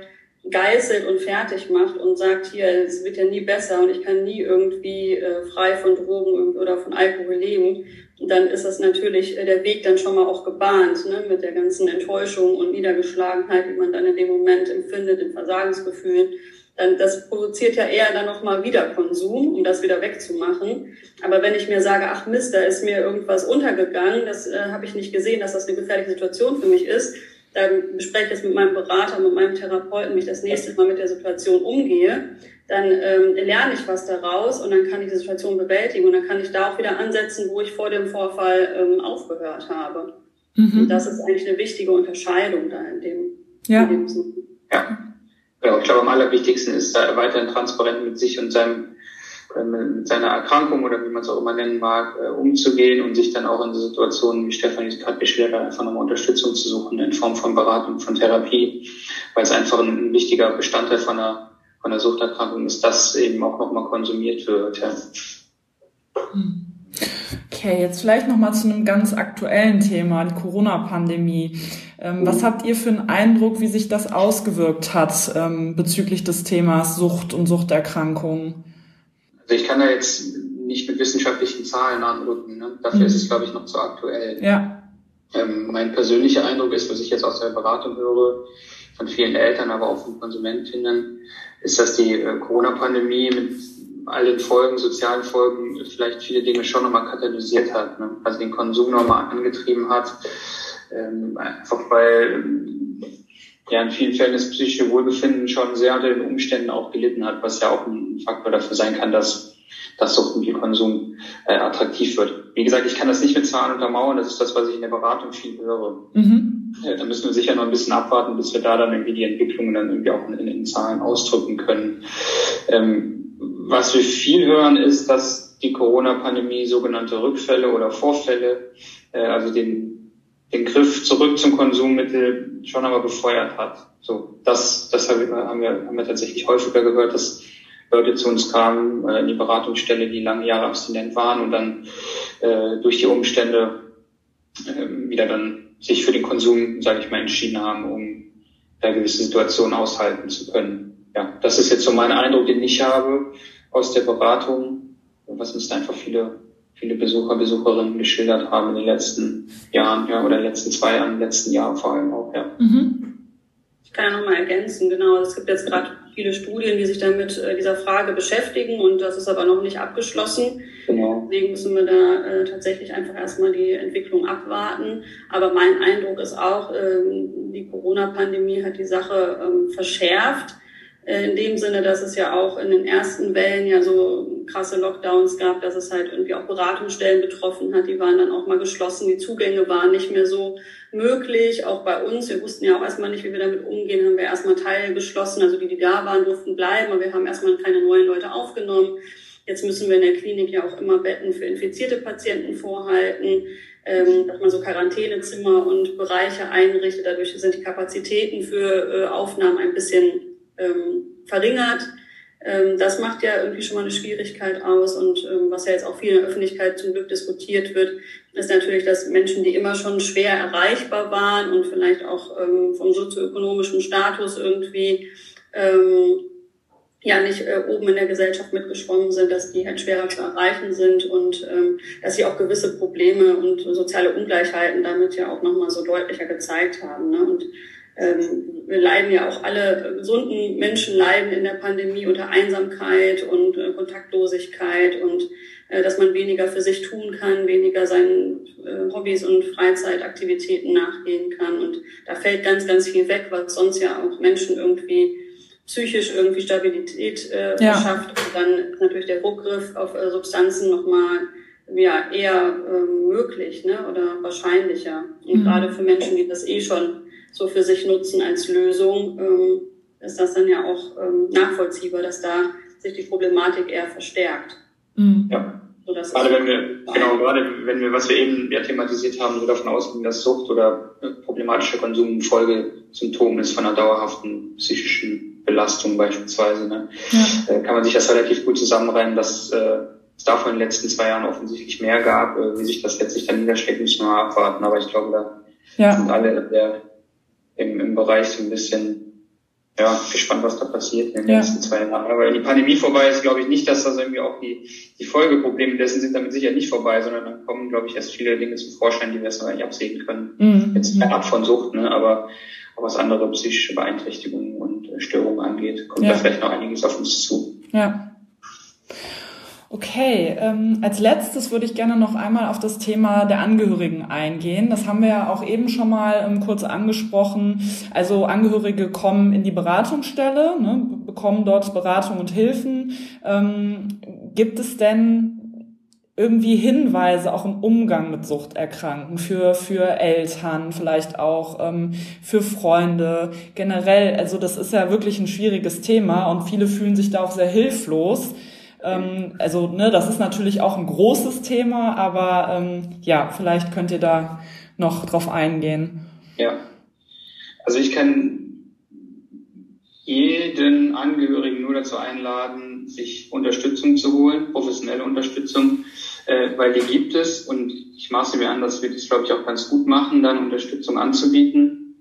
geißelt und fertig macht und sagt, hier, es wird ja nie besser und ich kann nie irgendwie äh, frei von Drogen oder von Alkohol leben, dann ist das natürlich äh, der Weg dann schon mal auch gebahnt, ne, mit der ganzen Enttäuschung und Niedergeschlagenheit, die man dann in dem Moment empfindet, in Versagensgefühlen dann das provoziert ja eher dann nochmal wieder Konsum, um das wieder wegzumachen. Aber wenn ich mir sage, ach Mist, da ist mir irgendwas untergegangen, das äh, habe ich nicht gesehen, dass das eine gefährliche Situation für mich ist, dann bespreche ich das mit meinem Berater, mit meinem Therapeuten, wie ich das nächste Mal mit der Situation umgehe, dann ähm, lerne ich was daraus und dann kann ich die Situation bewältigen und dann kann ich da auch wieder ansetzen, wo ich vor dem Vorfall ähm, aufgehört habe. Mhm. Und das ist eigentlich eine wichtige Unterscheidung da in dem, ja. In dem ja. Ja, ich glaube, am allerwichtigsten ist da weiterhin transparent mit sich und seinem, äh, mit seiner Erkrankung oder wie man es auch immer nennen mag, äh, umzugehen und sich dann auch in Situationen, wie Stefan es gerade beschwert hat, einfach nochmal Unterstützung zu suchen in Form von Beratung, von Therapie, weil es einfach ein wichtiger Bestandteil von einer, von einer Suchterkrankung ist, dass eben auch nochmal konsumiert wird. Ja. Okay, jetzt vielleicht nochmal zu einem ganz aktuellen Thema, die Corona-Pandemie. Ähm, was habt ihr für einen Eindruck, wie sich das ausgewirkt hat ähm, bezüglich des Themas Sucht und Suchterkrankungen? Also ich kann da jetzt nicht mit wissenschaftlichen Zahlen anrücken. Ne? Dafür mhm. ist es, glaube ich, noch zu aktuell. Ja. Ähm, mein persönlicher Eindruck ist, was ich jetzt aus der Beratung höre, von vielen Eltern, aber auch von Konsumentinnen, ist, dass die äh, Corona-Pandemie mit all den Folgen, sozialen Folgen, vielleicht viele Dinge schon nochmal katalysiert hat. Ne? Also den Konsum nochmal angetrieben hat ähm, einfach weil ähm, ja in vielen Fällen das psychische Wohlbefinden schon sehr unter den Umständen auch gelitten hat, was ja auch ein Faktor dafür sein kann, dass dass Sucht und Konsum äh, attraktiv wird. Wie gesagt, ich kann das nicht mit Zahlen untermauern, das ist das, was ich in der Beratung viel höre. Mhm. Ja, da müssen wir sicher noch ein bisschen abwarten, bis wir da dann irgendwie die Entwicklungen dann irgendwie auch in, in Zahlen ausdrücken können. Ähm, was wir viel hören, ist, dass die Corona-Pandemie sogenannte Rückfälle oder Vorfälle, äh, also den den Griff zurück zum Konsummittel schon einmal befeuert hat. So, das, das haben wir, haben wir, haben wir tatsächlich häufiger gehört, dass Leute zu uns kamen äh, in die Beratungsstelle, die lange Jahre abstinent waren und dann äh, durch die Umstände äh, wieder dann sich für den Konsum, sage ich mal, entschieden haben, um da gewisse Situationen aushalten zu können. Ja, das ist jetzt so mein Eindruck, den ich habe aus der Beratung, was uns da einfach viele viele Besucher, Besucherinnen geschildert haben in den letzten Jahren, ja, oder in den letzten zwei Jahren, im letzten Jahr vor allem auch, ja. Mhm. Ich kann ja nochmal ergänzen, genau. Es gibt jetzt gerade viele Studien, die sich damit äh, dieser Frage beschäftigen und das ist aber noch nicht abgeschlossen. Genau. Deswegen müssen wir da äh, tatsächlich einfach erstmal die Entwicklung abwarten. Aber mein Eindruck ist auch, ähm, die Corona-Pandemie hat die Sache ähm, verschärft in dem Sinne, dass es ja auch in den ersten Wellen ja so krasse Lockdowns gab, dass es halt irgendwie auch Beratungsstellen betroffen hat. Die waren dann auch mal geschlossen. Die Zugänge waren nicht mehr so möglich. Auch bei uns. Wir wussten ja auch erstmal nicht, wie wir damit umgehen. Haben wir erstmal Teile geschlossen. Also die, die da waren, durften bleiben. Aber wir haben erstmal keine neuen Leute aufgenommen. Jetzt müssen wir in der Klinik ja auch immer Betten für infizierte Patienten vorhalten. ähm, dass man so Quarantänezimmer und Bereiche einrichtet. Dadurch sind die Kapazitäten für äh, Aufnahmen ein bisschen ähm, verringert. Ähm, das macht ja irgendwie schon mal eine Schwierigkeit aus. Und ähm, was ja jetzt auch viel in der Öffentlichkeit zum Glück diskutiert wird, ist natürlich, dass Menschen, die immer schon schwer erreichbar waren und vielleicht auch ähm, vom sozioökonomischen Status irgendwie ähm, ja nicht äh, oben in der Gesellschaft mitgeschwommen sind, dass die halt schwerer zu erreichen sind und ähm, dass sie auch gewisse Probleme und soziale Ungleichheiten damit ja auch nochmal so deutlicher gezeigt haben. Ne? Und ähm, wir leiden ja auch alle gesunden Menschen leiden in der Pandemie unter Einsamkeit und äh, Kontaktlosigkeit und äh, dass man weniger für sich tun kann, weniger seinen äh, Hobbys und Freizeitaktivitäten nachgehen kann. Und da fällt ganz, ganz viel weg, was sonst ja auch Menschen irgendwie psychisch irgendwie Stabilität äh, ja. verschafft. Und dann ist natürlich der Rückgriff auf äh, Substanzen nochmal ja, eher äh, möglich ne? oder wahrscheinlicher. Und mhm. gerade für Menschen, die das eh schon so für sich nutzen als Lösung, ähm, ist das dann ja auch ähm, nachvollziehbar, dass da sich die Problematik eher verstärkt. Mhm. Ja. So, gerade wenn wir, genau, gerade wenn wir, was wir eben ja thematisiert haben, so davon ausgehen, dass Sucht oder äh, problematischer Konsum Folgesymptom ist von einer dauerhaften psychischen Belastung beispielsweise, ne? Ja. Äh, kann man sich das relativ gut zusammenreimen, dass äh, es davon in den letzten zwei Jahren offensichtlich mehr gab. Äh, wie sich das letztlich dann niederschlägt, müssen wir mal abwarten. Aber ich glaube, da ja. sind alle der, im, im Bereich so ein bisschen ja, gespannt, was da passiert in den ja. nächsten zwei Jahren. Aber wenn die Pandemie vorbei ist, glaube ich nicht, dass das irgendwie auch die, die Folgeprobleme dessen sind damit sicher nicht vorbei, sondern dann kommen, glaube ich, erst viele Dinge zum Vorschein, die wir erst noch nicht absehen können. Mhm. Jetzt ab von Sucht, ne, aber, aber was andere psychische Beeinträchtigungen und Störungen angeht, kommt ja. da vielleicht noch einiges auf uns zu. Ja. Okay, ähm, als letztes würde ich gerne noch einmal auf das Thema der Angehörigen eingehen. Das haben wir ja auch eben schon mal ähm, kurz angesprochen. Also Angehörige kommen in die Beratungsstelle, ne, bekommen dort Beratung und Hilfen. Ähm, gibt es denn irgendwie Hinweise auch im Umgang mit Suchterkrankten für, für Eltern, vielleicht auch ähm, für Freunde generell. Also das ist ja wirklich ein schwieriges Thema und viele fühlen sich da auch sehr hilflos. Ähm, also ne, das ist natürlich auch ein großes Thema, aber ähm, ja, vielleicht könnt ihr da noch drauf eingehen. Ja, also ich kann jeden Angehörigen nur dazu einladen, sich Unterstützung zu holen, professionelle Unterstützung, äh, weil die gibt es und ich maße mir an, dass wir das, glaube ich, auch ganz gut machen, dann Unterstützung anzubieten,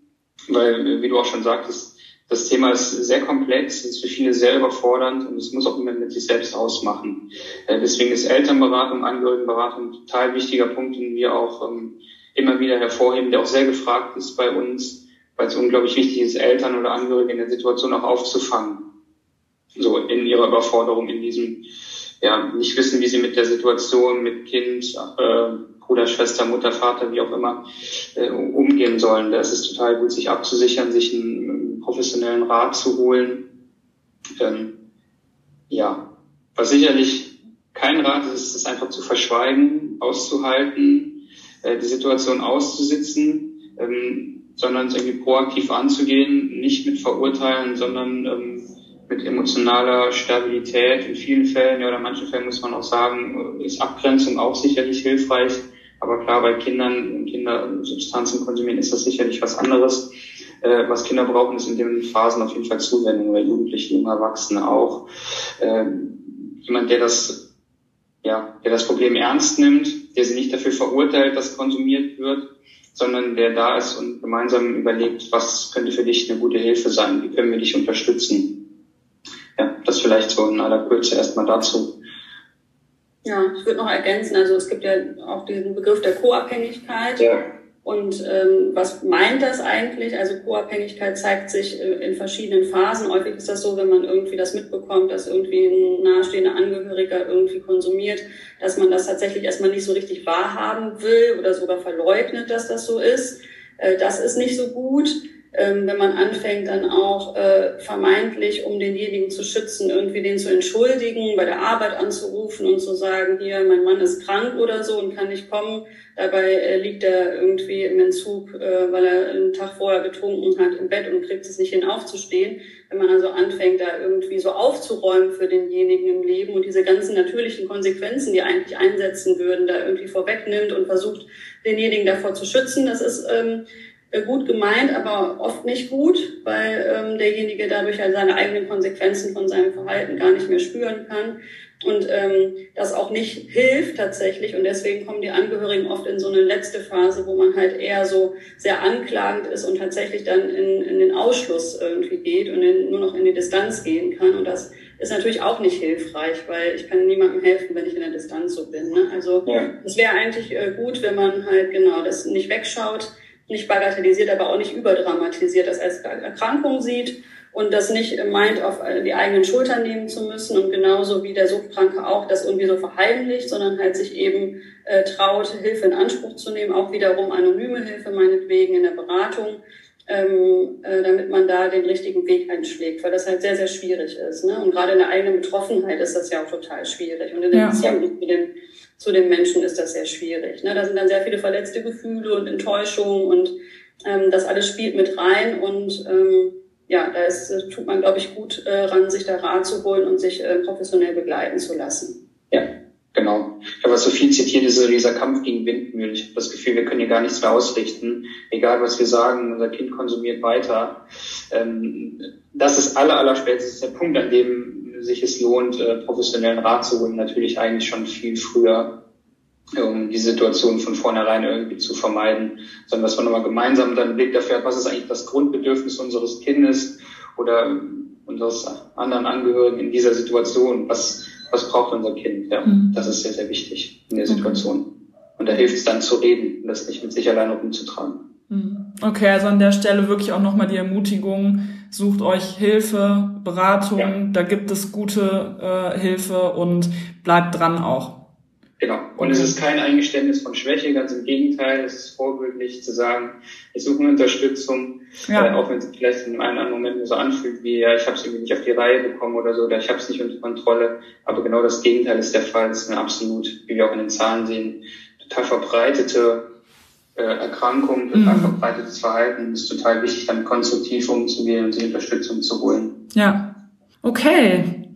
weil, wie du auch schon sagtest, das Thema ist sehr komplex, ist für viele sehr überfordernd und es muss auch immer mit sich selbst ausmachen. Äh, deswegen ist Elternberatung, Angehörigenberatung ein total wichtiger Punkt, den wir auch ähm, immer wieder hervorheben, der auch sehr gefragt ist bei uns, weil es unglaublich wichtig ist, Eltern oder Angehörige in der Situation auch aufzufangen. So in ihrer Überforderung, in diesem, ja, nicht wissen, wie sie mit der Situation, mit Kind, äh, Bruder, Schwester, Mutter, Vater, wie auch immer, äh, umgehen sollen. Da ist es total gut, sich abzusichern, sich einen professionellen Rat zu holen. Ähm, ja, was sicherlich kein Rat ist, ist einfach zu verschweigen, auszuhalten, äh, die Situation auszusitzen, ähm, sondern es irgendwie proaktiv anzugehen, nicht mit verurteilen, sondern ähm, mit emotionaler Stabilität in vielen Fällen, ja, oder in manchen Fällen muss man auch sagen, ist Abgrenzung auch sicherlich hilfreich. Aber klar, bei Kindern, Kinder Substanzen konsumieren, ist das sicherlich was anderes. Äh, was Kinder brauchen, ist in den Phasen auf jeden Fall Zuwendung, oder Jugendliche, junge Erwachsene auch. Äh, jemand, der das, ja, der das Problem ernst nimmt, der sie nicht dafür verurteilt, dass konsumiert wird, sondern der da ist und gemeinsam überlegt, was könnte für dich eine gute Hilfe sein, wie können wir dich unterstützen. Ja, das vielleicht so in aller Kürze erstmal dazu. Ja, ich würde noch ergänzen, also es gibt ja auch diesen Begriff der Co-Abhängigkeit. Ja. Und ähm, was meint das eigentlich? Also Co-Abhängigkeit zeigt sich äh, in verschiedenen Phasen. Häufig ist das so, wenn man irgendwie das mitbekommt, dass irgendwie ein nahestehender Angehöriger irgendwie konsumiert, dass man das tatsächlich erstmal nicht so richtig wahrhaben will oder sogar verleugnet, dass das so ist. Äh, das ist nicht so gut. Ähm, wenn man anfängt, dann auch äh, vermeintlich, um denjenigen zu schützen, irgendwie den zu entschuldigen, bei der Arbeit anzurufen und zu sagen, hier, mein Mann ist krank oder so und kann nicht kommen. Dabei äh, liegt er irgendwie im Entzug, äh, weil er einen Tag vorher getrunken hat im Bett und kriegt es nicht hin aufzustehen. Wenn man also anfängt, da irgendwie so aufzuräumen für denjenigen im Leben und diese ganzen natürlichen Konsequenzen, die eigentlich einsetzen würden, da irgendwie vorwegnimmt und versucht, denjenigen davor zu schützen, das ist ähm, äh, gut gemeint, aber oft nicht gut, weil ähm, derjenige dadurch halt seine eigenen Konsequenzen von seinem Verhalten gar nicht mehr spüren kann und ähm, das auch nicht hilft tatsächlich und deswegen kommen die Angehörigen oft in so eine letzte Phase, wo man halt eher so sehr anklagend ist und tatsächlich dann in, in den Ausschluss irgendwie geht und in, nur noch in die Distanz gehen kann und das ist natürlich auch nicht hilfreich, weil ich kann niemandem helfen, wenn ich in der Distanz so bin. Ne? Also es ja. wäre eigentlich äh, gut, wenn man halt genau das nicht wegschaut, nicht bagatellisiert, aber auch nicht überdramatisiert, das als Erkrankung sieht und das nicht meint, auf die eigenen Schultern nehmen zu müssen und genauso wie der Suchtkranke auch das irgendwie so verheimlicht, sondern halt sich eben äh, traut, Hilfe in Anspruch zu nehmen, auch wiederum anonyme Hilfe meinetwegen in der Beratung, ähm, äh, damit man da den richtigen Weg einschlägt, weil das halt sehr, sehr schwierig ist. Ne? Und gerade in der eigenen Betroffenheit ist das ja auch total schwierig und in der ja. Beziehung mit dem zu den Menschen ist das sehr schwierig. Ne? Da sind dann sehr viele verletzte Gefühle und Enttäuschungen und ähm, das alles spielt mit rein und ähm, ja, da ist, äh, tut man, glaube ich, gut äh, ran, sich da Rat zu holen und sich äh, professionell begleiten zu lassen. Ja, genau. Ich habe so viel zitiert, ist dieser Kampf gegen Windmühlen. Ich habe das Gefühl, wir können hier gar nichts mehr ausrichten. Egal, was wir sagen, unser Kind konsumiert weiter. Ähm, das ist aller, aller spätestens der Punkt, an dem sich es lohnt, äh, professionellen Rat zu holen, natürlich eigentlich schon viel früher, um die Situation von vornherein irgendwie zu vermeiden, sondern dass man nochmal gemeinsam dann einen Blick dafür hat, was ist eigentlich das Grundbedürfnis unseres Kindes oder unseres anderen Angehörigen in dieser Situation, was, was braucht unser Kind. Ja, mhm. Das ist sehr, sehr wichtig in der Situation. Und da hilft es dann zu reden und das nicht mit sich alleine rumzutragen. Mhm. Okay, also an der Stelle wirklich auch nochmal die Ermutigung, sucht euch Hilfe, Beratung, ja. da gibt es gute äh, Hilfe und bleibt dran auch. Genau. Und es ist kein Eingeständnis von Schwäche, ganz im Gegenteil. Es ist vorbildlich zu sagen, ich suche eine Unterstützung, ja. äh, auch wenn es vielleicht in einem anderen Moment so anfühlt, wie ja, ich habe es irgendwie nicht auf die Reihe bekommen oder so, oder ich habe es nicht unter Kontrolle. Aber genau das Gegenteil ist der Fall. Es ist eine absolut, wie wir auch in den Zahlen sehen, total verbreitete äh, Erkrankung, total mhm. verbreitetes Verhalten. Ist total wichtig, dann konstruktiv umzugehen und sich Unterstützung zu holen. Ja. Okay.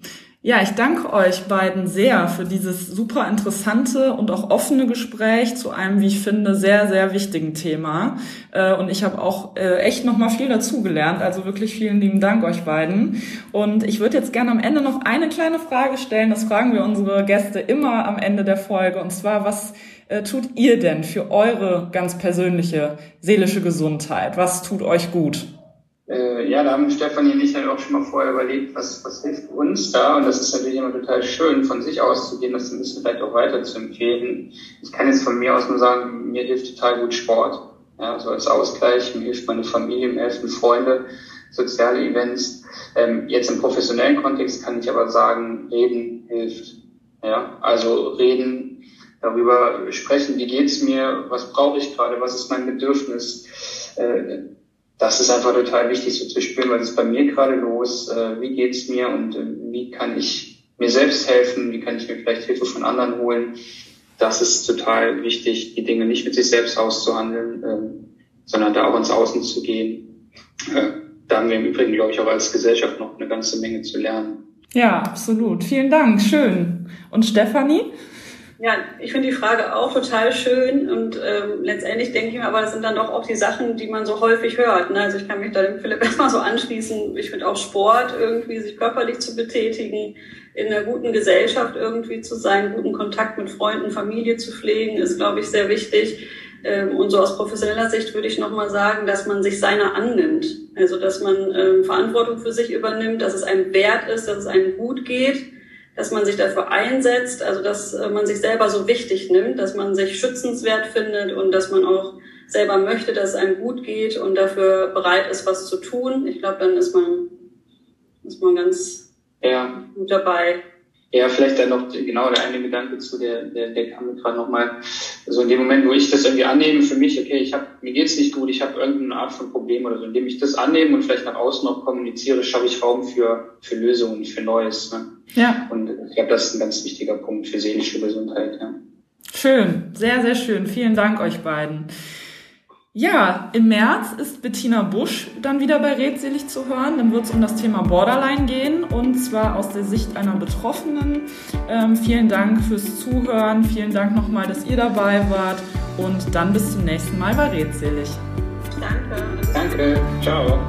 Ja, ich danke euch beiden sehr für dieses super interessante und auch offene Gespräch zu einem, wie ich finde, sehr, sehr wichtigen Thema. Äh, und ich habe auch äh, echt noch mal viel dazugelernt. Also wirklich vielen lieben Dank euch beiden. Und ich würde jetzt gerne am Ende noch eine kleine Frage stellen. Das fragen wir unsere Gäste immer am Ende der Folge. Und zwar, was äh, tut ihr denn für eure ganz persönliche seelische Gesundheit? Was tut euch gut? Äh, ja, da haben Stefanie und ich halt auch schon mal vorher überlegt, was, was hilft uns da. Und das ist natürlich immer total schön, von sich auszugehen, das ein bisschen vielleicht auch weiter zu empfehlen. Ich kann jetzt von mir aus nur sagen, mir hilft total gut Sport. Ja, so als Ausgleich, mir hilft meine Familie, mir helfen Freunde, soziale Events. Ähm, jetzt im professionellen Kontext kann ich aber sagen, reden hilft. Ja, also reden, darüber sprechen, wie geht's mir, was brauche ich gerade, was ist mein Bedürfnis. Äh, das ist einfach total wichtig so zu spüren, was ist bei mir gerade los, äh, wie geht's mir und äh, wie kann ich mir selbst helfen, wie kann ich mir vielleicht Hilfe von anderen holen. Das ist total wichtig, die Dinge nicht mit sich selbst auszuhandeln, äh, sondern da auch ins Außen zu gehen. Da haben wir im Übrigen, glaube ich, auch als Gesellschaft noch eine ganze Menge zu lernen. Ja, absolut. Vielen Dank. Schön. Und Stefanie? Ja, ich finde die Frage auch total schön und ähm, letztendlich denke ich mir, aber das sind dann doch auch die Sachen, die man so häufig hört. Ne? Also ich kann mich da dem Philipp (laughs) erstmal so anschließen. Ich finde auch Sport irgendwie, sich körperlich zu betätigen, in einer guten Gesellschaft irgendwie zu sein, guten Kontakt mit Freunden, Familie zu pflegen, ist, glaube ich, sehr wichtig. Ähm, und so aus professioneller Sicht würde ich nochmal sagen, dass man sich seiner annimmt. Also dass man ähm, Verantwortung für sich übernimmt, dass es einem wert ist, dass es einem gut geht dass man sich dafür einsetzt, also dass äh, man sich selber so wichtig nimmt, dass man sich schützenswert findet und dass man auch selber möchte, dass es einem gut geht und dafür bereit ist, was zu tun. Ich glaube, dann ist man, ist man ganz ja. gut dabei. Ja, vielleicht dann noch genau der eine Gedanke zu, der, der, der kam mir gerade nochmal. So in dem Moment, wo ich das irgendwie annehme für mich, okay, ich habe mir geht's nicht gut, ich habe irgendeine Art von Problem oder so, indem ich das annehme und vielleicht nach außen noch kommuniziere, schaffe ich Raum für, für Lösungen, für Neues. Ne? Ja. Und ich glaube, das ist ein ganz wichtiger Punkt für seelische Gesundheit. Ja. Schön, sehr, sehr schön. Vielen Dank euch beiden. Ja, im März ist Bettina Busch dann wieder bei Redselig zu hören. Dann wird es um das Thema Borderline gehen und zwar aus der Sicht einer Betroffenen. Ähm, vielen Dank fürs Zuhören. Vielen Dank nochmal, dass ihr dabei wart und dann bis zum nächsten Mal bei Redselig. Danke. Danke. Ciao.